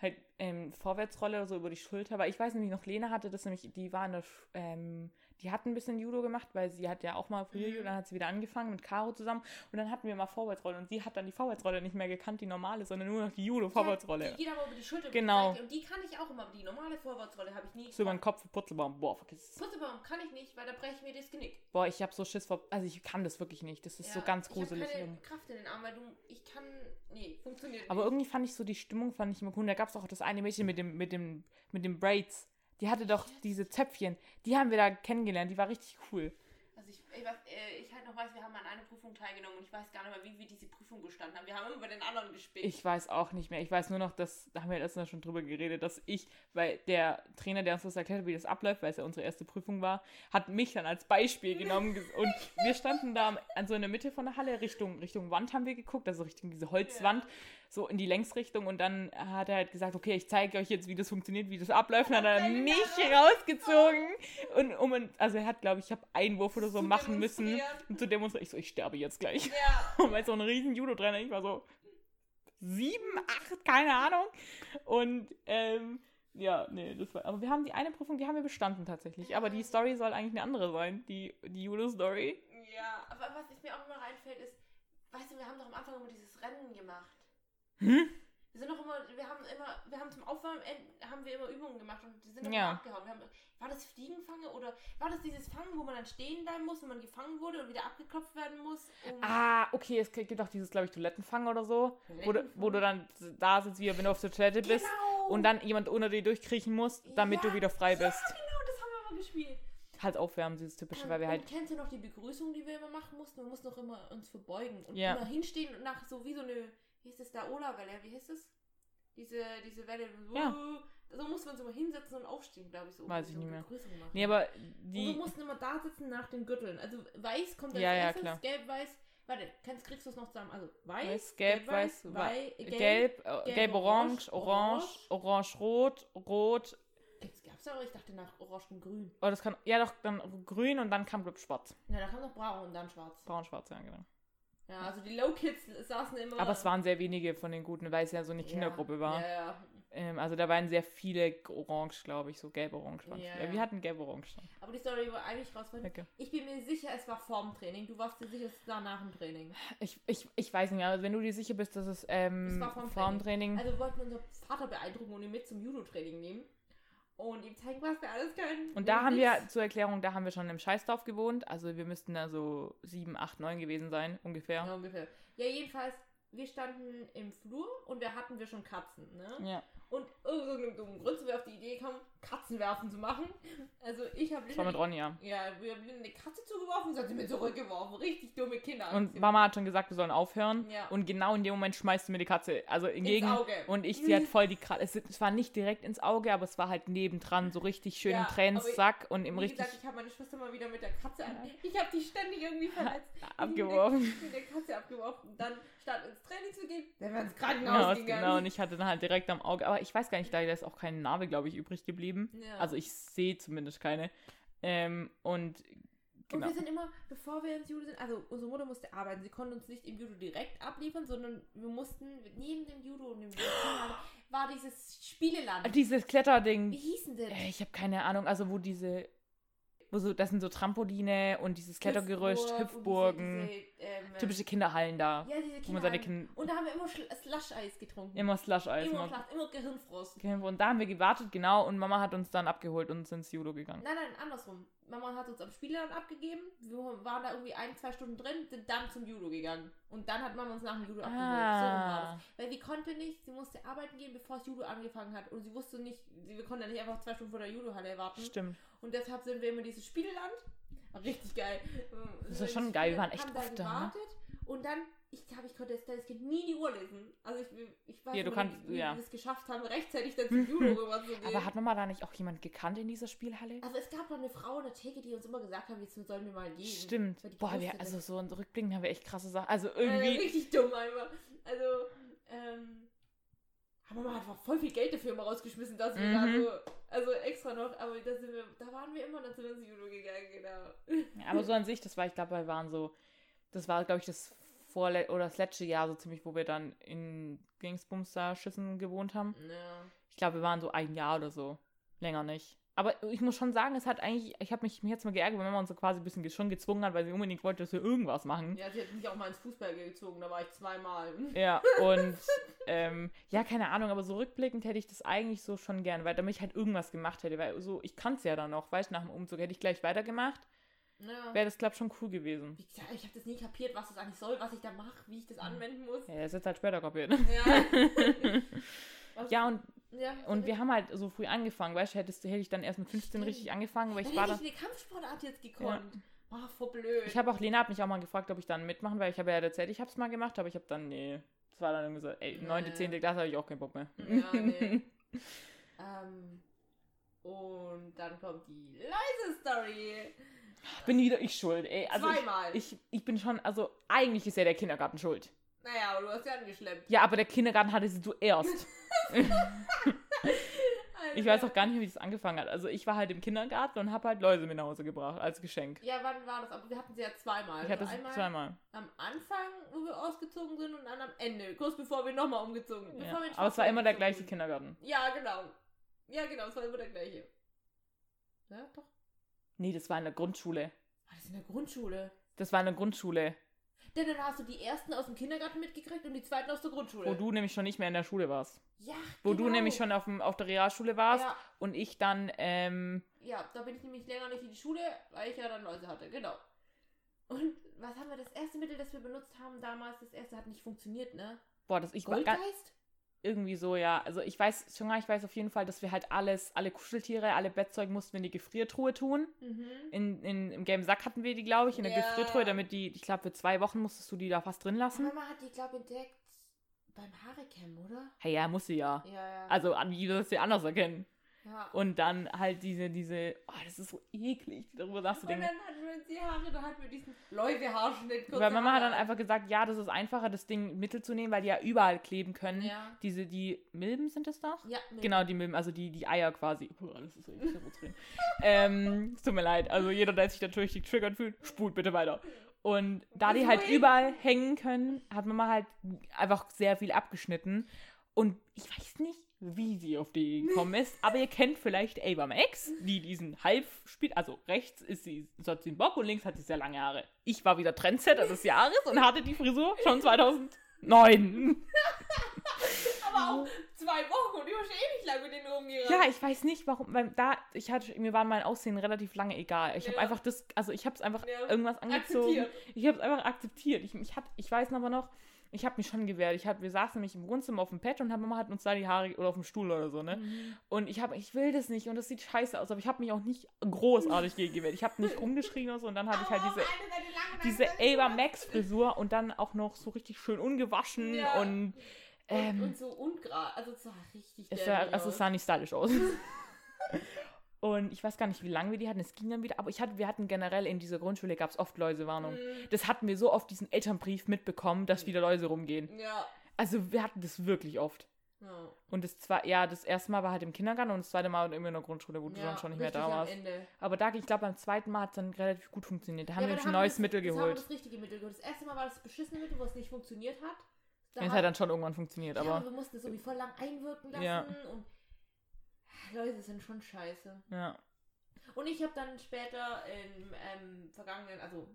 halt ähm, Vorwärtsrolle oder so über die Schulter, weil ich weiß nämlich noch, Lena hatte das nämlich, die war in der, ähm, die hat ein bisschen Judo gemacht, weil sie hat ja auch mal früher Mhm. Judo, dann hat sie wieder angefangen mit Caro zusammen und dann hatten wir mal Vorwärtsrolle und sie hat dann die Vorwärtsrolle nicht mehr gekannt, die normale, sondern nur noch die Ja, Judo-Vorwärtsrolle. Die geht aber über die Schulter. Genau. Die und die kann ich auch immer. Aber die normale Vorwärtsrolle habe ich nie. So über den Kopf, Putzelbaum, boah, vergiss es. Putzelbaum kann ich nicht, weil da breche ich mir das Genick. Boah, ich hab so Schiss vor, also ich kann das wirklich nicht, das ist so Ja, ganz gruselig. Ich habe keine Kraft in den Armen, weil du. Ich kann. Nee, funktioniert Aber nicht. irgendwie fand ich so die Stimmung, fand ich immer cool. Da gab es auch das eine Mädchen mit dem, mit dem, mit dem Braids. Die hatte doch diese Zöpfchen. Die haben wir da kennengelernt. Die war richtig cool. Also ich, ich, weiß, äh, ich halt noch weiß, wir haben an einer Prüfung teilgenommen und ich weiß gar nicht mehr, wie wir diese Prüfung bestanden haben. Wir haben immer über den anderen gespielt. Ich weiß auch nicht mehr. Ich weiß nur noch, dass, da haben wir letztens schon drüber geredet, dass ich, weil der Trainer, der uns das erklärt hat, wie das abläuft, weil es ja unsere erste Prüfung war, hat mich dann als Beispiel genommen. Und wir standen da an so in der Mitte von der Halle, Richtung, Richtung Wand haben wir geguckt, also Richtung diese Holzwand, so in die Längsrichtung. Und dann hat er halt gesagt, okay, ich zeige euch jetzt, wie das funktioniert, wie das abläuft. Und dann hat er Ja, mich rausgezogen. Und um, also er hat, glaube ich, ich habe einen Wurf oder so Zu machen müssen. Und zu demonstrieren. Ich so, ich sterbe jetzt gleich. Ja. Und weil so ein riesen Judo-Trainer, ich war so sieben, acht, keine Ahnung. Und ähm, ja, nee, das war. Aber wir haben die eine Prüfung, die haben wir bestanden tatsächlich. Aber die Story soll eigentlich eine andere sein, die, die Judo-Story. Ja, aber was ich mir auch immer reinfällt ist, weißt du, wir haben doch am Anfang immer dieses Rennen gemacht. Hm? Wir sind doch immer, wir haben immer, wir haben zum Aufwärmen haben wir immer Übungen gemacht und die sind doch Ja. abgehauen. Haben, war das Fliegenfange oder war das dieses Fangen, wo man dann stehen bleiben muss, wenn man gefangen wurde und wieder abgeklopft werden muss? Um Ah, okay, es gibt auch dieses, glaube ich, Toilettenfang oder so, wo du, wo du dann da sitzt, wie wenn du auf der Toilette bist Genau. und dann jemand unter dir durchkriechen muss, damit Ja, du wieder frei bist. Ja, genau, das haben wir immer gespielt. Halt aufwärmen, dieses typische, weil wir halt. kennst du noch die Begrüßung, die wir immer machen mussten? Wir mussten doch immer uns verbeugen und Ja. immer hinstehen und nach so wie so eine, wie heißt das da, Ola-Welle, wie heißt das? Diese, diese Welle, Ja. so mussten wir uns immer hinsetzen und aufstehen, glaube ich, so. Weiß ich so nicht mehr. Machen. Nee, aber und wir die. mussten immer da sitzen nach den Gürteln. Also weiß kommt als Ja, ja, erstes, klar. gelb, weiß, warte, kannst, kriegst du es noch zusammen? Also weiß, Weiß, gelb, weiß, wei- gelb, gelb, gelb, äh, gelb, gelb, orange, orange, orange, rot, rot. Jetzt gab's ja, aber ich dachte nach orange und grün. Oh, das kann. Ja, doch, dann grün und dann kam, glaub ich, schwarz. Ja, da kam noch braun und dann schwarz. Braun, schwarz, ja, genau. Ja, also die Low Kids saßen immer. Aber es waren sehr wenige von den Guten, weil es ja so eine Ja, Kindergruppe war. Ja, ja. Ähm, also da waren sehr viele orange, glaube ich, so gelb-orange. Ja, ja. wir hatten gelb-orange. Aber die Story war eigentlich rausfinden. Okay. Ich bin mir sicher, es war vorm Training. Du warst dir sicher, es war nach dem Training. Ich, ich, ich weiß nicht mehr, also wenn du dir sicher bist, dass es ähm, Es war vorm vor dem Training. Also wir wollten unseren Vater beeindrucken und ihn mit zum Judo-Training nehmen. Und ihm zeigen, was wir alles können. Und da haben wir, zur Erklärung, da haben wir schon im Scheißdorf gewohnt. Also wir müssten da so sieben, acht, neun gewesen sein, ungefähr. Ja, ungefähr. Ja, jedenfalls, wir standen im Flur und wir hatten wir schon Katzen, ne? Ja. Und irgend so einem dummen Grund sind wir auf die Idee gekommen, Katzenwerfen zu machen. Also ich habe Das war mit Ronny, ja. Ja, wir haben Linda eine Katze zugeworfen, sie hat sie mir zurückgeworfen. Richtig dumme Kinder. Und Mama hat schon gesagt, wir sollen aufhören. Ja. Und genau in dem Moment schmeißt du mir die Katze, also entgegen. Auge. Und ich, sie hat voll die Kratze. Es, war nicht direkt ins Auge, aber es war halt nebendran, so richtig schön Ja, im Tränensack und im Wie richtig gesagt, ich habe meine Schwester mal wieder mit der Katze an. Ich habe die ständig irgendwie verletzt. abgeworfen. Mit der Katze abgeworfen. Und dann statt ins Training zu gehen, dann wäre ins Genau, Krankenhaus gegangen. genau, und ich hatte dann halt direkt am Auge. Aber ich weiß gar nicht, da ist auch keine Narbe, glaube ich, übrig geblieben. Ja. Also ich sehe zumindest keine. Ähm, und genau. Und wir sind immer, bevor wir ins Judo sind, also unsere Mutter musste arbeiten. Sie konnte uns nicht im Judo direkt abliefern, sondern wir mussten neben dem Judo und dem Judo war dieses Spieleland. Dieses Wie Kletterding. hießen denn? Äh, ich habe keine Ahnung, also wo diese. Wo so, das sind so Trampoline und dieses Klettergerüst, Hüpfburg und Hüpfburgen. Diese, diese, ähm, Typische Kinderhallen da. Ja, diese wo man seine Kinder. Kind Und da haben wir immer Slush-Eis getrunken. immer Slush-Eis. Immer, Immer. Immer Gehirnfrost. Und da haben wir gewartet, genau, und Mama hat uns dann abgeholt und sind ins Judo gegangen. Nein, nein, andersrum. Mama hat uns am Spielland abgegeben. Wir waren da irgendwie ein, zwei Stunden drin, sind dann zum Judo gegangen. Und dann hat Mama uns nach dem Judo abgeholt. So war Ah. das. Weil sie konnte nicht, sie musste arbeiten gehen, bevor das Judo angefangen hat. Und sie wusste nicht, sie, wir konnten ja nicht einfach zwei Stunden vor der Judohalle warten. Stimmt. Und deshalb sind wir immer dieses Spieleland. Richtig geil. Das war schon geil, wir waren echt oft da, ne? gewartet. Und dann, ich glaube, ich konnte das kleines Kind nie die Uhr lesen. Also ich, ich weiß Ja, nicht, wie ja. wir es geschafft haben, rechtzeitig dann zum Judo rüber zu gehen. Aber hat Mama da nicht auch jemand gekannt in dieser Spielhalle? also es gab noch eine Frau in der Theke, die uns immer gesagt hat, jetzt sollen wir mal gehen. Stimmt. Boah, wir, also so in Rückblicken haben wir echt krasse Sachen. Also Äh, irgendwie. richtig dumm einfach. Also, ähm, haben Mama hat einfach voll viel Geld dafür immer rausgeschmissen, dass wir da Mhm. so, also extra noch, aber da sind wir, da waren wir immer, sind wir ins Judo gegangen, genau. Ja, aber so an sich, das war, ich glaube, wir waren so, das war, glaube ich, das vorle oder das letzte Jahr so ziemlich, wo wir dann in Dingsbumster Schüssen gewohnt haben. Ja. Ich glaube, wir waren so ein Jahr oder so. Länger nicht. Aber ich muss schon sagen, es hat eigentlich, ich habe mich, jetzt mal geärgert, wenn Mama uns so quasi ein bisschen schon gezwungen hat, weil sie unbedingt wollte, dass wir irgendwas machen. Ja, sie hat mich auch mal ins Fußball gezogen, da war ich zweimal. Ja, und ähm, ja, keine Ahnung, aber so rückblickend hätte ich das eigentlich so schon gern, weil damit ich halt irgendwas gemacht hätte, weil so, ich kann es ja dann noch, weißt du, nach dem Umzug hätte ich gleich weitergemacht, Ja. wäre das, glaube ich, schon cool gewesen. Wie gesagt, ich habe das nie kapiert, was das eigentlich soll, was ich da mache, wie ich das anwenden muss. Ja, das ist halt später kapiert. Ja. Ja, und, ja, und wir haben halt so früh angefangen, weißt du, hättest, hätte ich dann erst mit 15 Stimmt. richtig angefangen, weil Dann ich war hätte ich eine Kampfsportart jetzt gekonnt. Ach, voll blöd. Ich habe auch, Lena hat mich auch mal gefragt, ob ich dann mitmachen, weil ich habe ja erzählt, ich habe es mal gemacht, aber ich habe dann, nee, das war dann irgendwie so, ey, Nee. 9., 10. Klasse habe ich auch keinen Bock mehr. Ja, nee. ähm, und dann kommt die leise Story. bin wieder ich schuld, ey. Also ich, Zweimal. ich, ich bin schon, also eigentlich ist ja der Kindergarten schuld. Naja, aber du hast sie angeschleppt. Ja, aber der Kindergarten hatte sie zuerst. Ich weiß auch gar nicht, wie das angefangen hat. Also ich war halt im Kindergarten und habe halt Läuse mit nach Hause gebracht als Geschenk. Ja, wann war das? Aber wir hatten sie ja zweimal. Ich hatte Also es zweimal. am Anfang, wo wir ausgezogen sind und dann am Ende, kurz bevor wir nochmal umgezogen sind. Ja. Aber es war immer der gleiche sind. Kindergarten. Ja, genau. Ja, genau, es war immer der gleiche. Ja, doch. Nee, das war in der Grundschule. War das in der Grundschule? Das war in der Grundschule, Denn dann hast du die ersten aus dem Kindergarten mitgekriegt und die zweiten aus der Grundschule. wo du nämlich schon nicht mehr in der Schule warst. Ja, Wo du genau. nämlich schon auf, dem, auf der Realschule warst Ja, und ich dann, ähm, ja, da bin ich nämlich länger nicht in die Schule, weil ich ja dann Läuse hatte, genau. Und was haben wir, das erste Mittel, das wir benutzt haben damals, das erste hat nicht funktioniert, ne? boah, das ich Goldgeist? Irgendwie so, ja. Also ich weiß schon gar, ich weiß auf jeden Fall, dass wir halt alles, alle Kuscheltiere, alle Bettzeug mussten wir in die Gefriertruhe tun. Mhm. In, in, Im gelben Sack hatten wir die, glaube ich, in der Ja. Gefriertruhe, damit die, ich glaube, für zwei Wochen musstest du die da fast drin lassen. Mama hat die, glaube ich, entdeckt beim Haarecam, oder? Hey, ja, musste ja. Ja, ja. Also, an wie das sie anders erkennen. Ja. Und dann halt diese, diese, oh, das ist so eklig, darüber Und nachzudenken. dann hatten wir uns die Haare, da hatten wir diesen Läusehaarschnitt. kurze Weil Mama hat dann Haare. einfach gesagt, ja, das ist einfacher, das Ding mittelzunehmen, weil die ja überall kleben können. Ja. Diese, die Milben sind es doch? Ja, mit- Genau, die Milben, also die, die Eier quasi. Puh, das ist so eklig, reden. ähm, es tut mir leid. Also jeder, der sich natürlich getriggert fühlt, spult bitte weiter. Und da die Wieso halt überall hängen können, hat Mama halt einfach sehr viel abgeschnitten. Und ich weiß nicht, wie sie auf die gekommen ist, aber ihr kennt vielleicht Ava Max, die diesen Halb spielt. Also rechts ist sie, so hat sie einen Bock und links hat sie sehr lange Haare. Ich war wieder Trendsetter des Jahres und hatte die Frisur schon 2009. Aber auch zwei Wochen und du hast ewig lang mit denen rumgerannt. Ja, ich weiß nicht, warum, weil da, ich hatte, mir war mein Aussehen relativ lange egal. Ich habe Ja. einfach das, also ich habe es einfach Ja. irgendwas angezogen. Akzeptiert. Ich habe es einfach akzeptiert. Ich, ich, hab, ich weiß aber noch, ich habe mich schon gewehrt. Ich hab, wir saßen nämlich im Wohnzimmer auf dem Pad und Mama hat uns da die Haare, oder auf dem Stuhl oder so, ne? Mhm. Und ich habe, ich will das nicht und das sieht scheiße aus, aber ich habe mich auch nicht großartig gegen gewehrt. Ich habe nicht rumgeschrien oder so und dann hatte ich halt diese, diese. Ava Max Frisur und dann auch noch so richtig schön ungewaschen Ja. und, Und, ähm, und so ungerade, also es sah richtig es, sah, also es sah nicht stylisch aus. Und ich weiß gar nicht, wie lange wir die hatten. Es ging dann wieder. Aber ich hatte, wir hatten generell in dieser Grundschule gab es oft Läusewarnungen. Mhm. Das hatten wir so oft diesen Elternbrief mitbekommen, dass wieder Läuse rumgehen. Ja. Also wir hatten das wirklich oft. ja. Und das zwar, ja, das erste Mal war halt im Kindergarten und das zweite Mal irgendwie in der Grundschule, wo du ja, dann schon nicht mehr da warst. Aber da, ich glaube, beim zweiten Mal hat es dann relativ gut funktioniert. Da haben Ja, wir uns ein neues das, Mittel Das haben wir geholt. das richtige Mittel geholt. Das erste Mal war das beschissene Mittel, wo es nicht funktioniert hat. Da Es hat- dann schon irgendwann funktioniert, ja, aber wir mussten es irgendwie voll lang einwirken lassen Ja. und Läuse sind schon scheiße. ja. Und ich habe dann später im ähm, vergangenen, also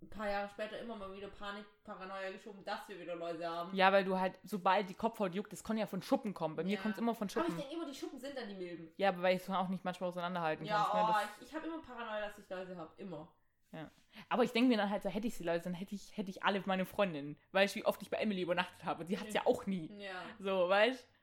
ein paar Jahre später immer mal wieder Panik, Paranoia geschoben, dass wir wieder Läuse haben. Ja, weil du halt, sobald die Kopfhaut juckt, das kann ja von Schuppen kommen. Bei mir Ja. kommt es immer von Aber ich Schuppen. denke immer, die Schuppen sind dann die Milben. Ja, aber weil ich es auch nicht manchmal auseinanderhalten Ja, kannst. Ne? oh, ich, ich habe immer Paranoia, dass ich Läuse habe. Immer. aber ich denke mir dann halt, so hätte ich sie Leute, dann hätte ich, hätte ich alle meine Freundinnen. Weißt du, wie oft ich bei Emily übernachtet habe. Die hat es ja auch nie. Ja. So, weißt Ja,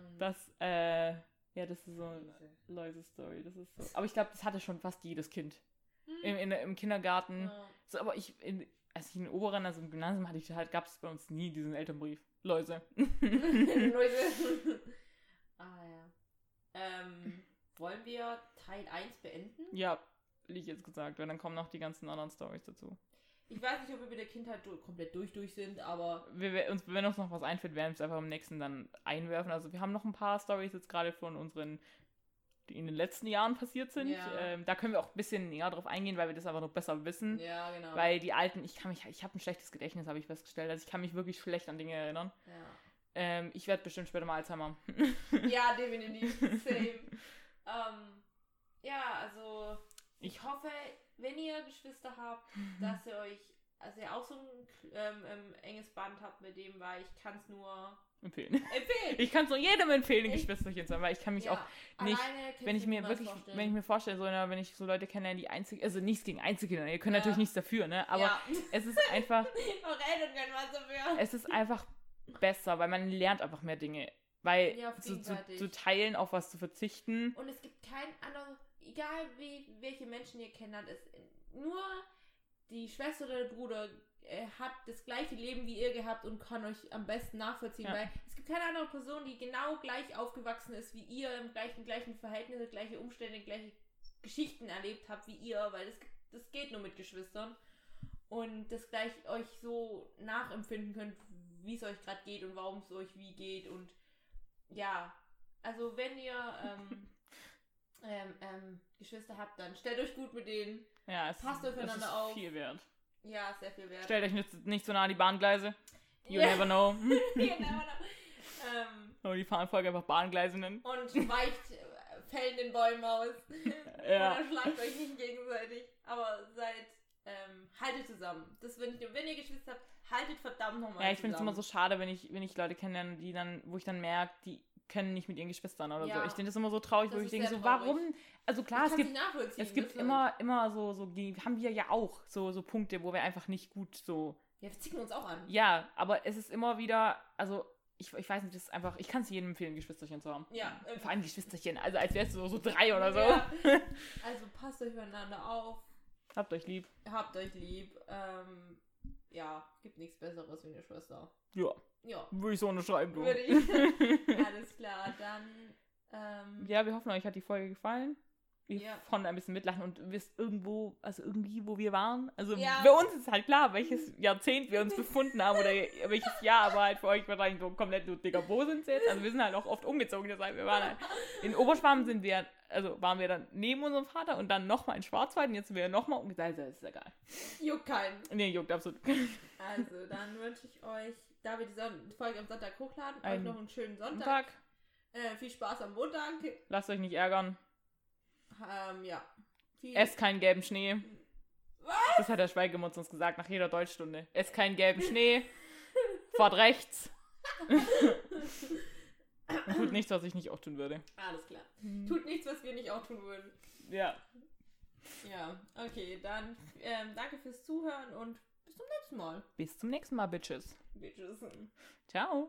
stimmt. Das, äh, ja, das ist so eine Läuse-Story. Das ist so. Aber ich glaube, das hatte schon fast jedes Kind. Hm. Im, in, im Kindergarten. Ja. So, aber ich, in, als ich in den oberen, also im Gymnasium hatte ich halt, gab es bei uns nie diesen Elternbrief. Läuse. Läuse. ah ja. Ähm, wollen wir Teil 1 beenden? ja, hätte ich jetzt gesagt, weil dann kommen noch die ganzen anderen Stories dazu. Ich weiß nicht, ob wir mit der Kindheit du- komplett durch durch sind, aber Wir, wir, uns, wenn uns noch was einfällt, werden wir es einfach im nächsten dann einwerfen. Also wir haben noch ein paar Stories jetzt gerade von unseren, die in den letzten Jahren passiert sind. Ja. Ähm, da können wir auch ein bisschen näher drauf eingehen, weil wir das einfach noch besser wissen. ja, genau. Weil die alten, ich kann mich, ich habe ein schlechtes Gedächtnis, habe ich festgestellt. Also ich kann mich wirklich schlecht an Dinge erinnern. ja. Ähm, ich werde bestimmt später mal Alzheimer. ja, definitiv. Same. ähm, ja, also ich hoffe, wenn ihr Geschwister habt, dass ihr euch, also ihr auch so ein ähm, ähm, enges Band habt mit dem, weil ich kann es nur empfehlen. empfehlen. Ich kann es nur jedem empfehlen, Ich- Geschwisterchen zu haben, weil ich kann mich Ja, auch nicht, wenn ich mir wirklich, vorstellen. wenn ich mir vorstelle, so, wenn ich so Leute kenne, die einzig, also nichts gegen Einzelkinder, ihr könnt Ja. natürlich nichts dafür, ne? Aber ja. es ist einfach, dafür. es ist einfach besser, weil man lernt einfach mehr Dinge. Weil Ja, zu, zu, zu teilen, auf was zu verzichten. Und es gibt kein anderes, egal wie, welche Menschen ihr kennt, es, nur die Schwester oder der Bruder äh, hat das gleiche Leben wie ihr gehabt und kann euch am besten nachvollziehen, Ja. weil es gibt keine andere Person, die genau gleich aufgewachsen ist wie ihr, im gleichen, gleichen Verhältnisse, gleiche Umstände, gleiche Geschichten erlebt habt wie ihr, weil das, das geht nur mit Geschwistern. Und das gleich euch so nachempfinden könnt, wie es euch gerade geht und warum es euch wie geht und ja, also wenn ihr ähm, ähm, ähm, Geschwister habt, dann stellt euch gut mit denen. Ja, es, Passt aufeinander ist auf. viel wert. Ja, sehr viel wert. Stellt euch nicht, nicht so nah an die Bahngleise. You Ja. never know. You never know. ähm, Aber die fahren Folge einfach Bahngleise nennen. und weicht äh, Fällen den Bäumen aus. Ja. Oder schlagt euch nicht gegenseitig. Aber seid, ähm, haltet zusammen. Das, wenn, ihr- wenn ihr Geschwister habt, haltet verdammt nochmal Ja, ich finde es immer so schade, wenn ich, wenn ich Leute kennenlerne, die dann, wo ich dann merke, die können nicht mit ihren Geschwistern oder Ja. so. Ich finde das immer so traurig, Das wo ich denke, so traurig. warum? Also klar, es gibt, es gibt immer, immer so, so, haben wir ja auch, so, so Punkte, wo wir einfach nicht gut so. Ja, wir zicken uns auch an. Ja, aber es ist immer wieder, also ich, ich weiß nicht, das ist einfach, ich kann es jedem empfehlen, Geschwisterchen zu haben. Ja, ähm, Vor allem Geschwisterchen, also als wärst du so, so drei oder so. Ja. Also passt euch miteinander auf. Habt euch lieb. Habt euch lieb. Ähm, ja, gibt nichts Besseres wie eine Schwester. Ja, Ja, würde ich so unterschreiben, du. würde ich. Alles klar, dann. Ähm, Ja, wir hoffen, euch hat die Folge gefallen. Wir Ja. konnten ein bisschen mitlachen und wisst irgendwo, also irgendwie, wo wir waren. Also Ja. für uns ist halt klar, welches Jahrzehnt wir uns befunden haben oder welches Jahr, aber halt für euch wahrscheinlich so komplett so, Digga, wo sind sie jetzt? Also wir sind halt auch oft umgezogen, das heißt, wir waren halt, in Oberschwaben sind wir, also waren wir dann neben unserem Vater und dann nochmal in Schwarzwald und jetzt sind wir nochmal umgezogen. Also ist egal. juckt keinen. Nee, juckt absolut. Also, dann wünsche ich euch, da wir die Son Folge am Sonntag hochladen, euch Einen noch einen schönen Sonntag. Tag, Äh, viel Spaß am Montag. lasst euch nicht ärgern. Ähm, ja. Viel Esst keinen gelben Schnee. Was? Das hat der Schweigemutz uns gesagt nach jeder Deutschstunde. Esst keinen gelben Schnee. Fahrt rechts. Und tut nichts, was ich nicht auch tun würde. Alles klar. Tut nichts, was wir nicht auch tun würden. Ja. Ja, okay, dann ähm, danke fürs Zuhören und bis zum nächsten Mal. Bis zum nächsten Mal, Bitches. Bitches. Ciao.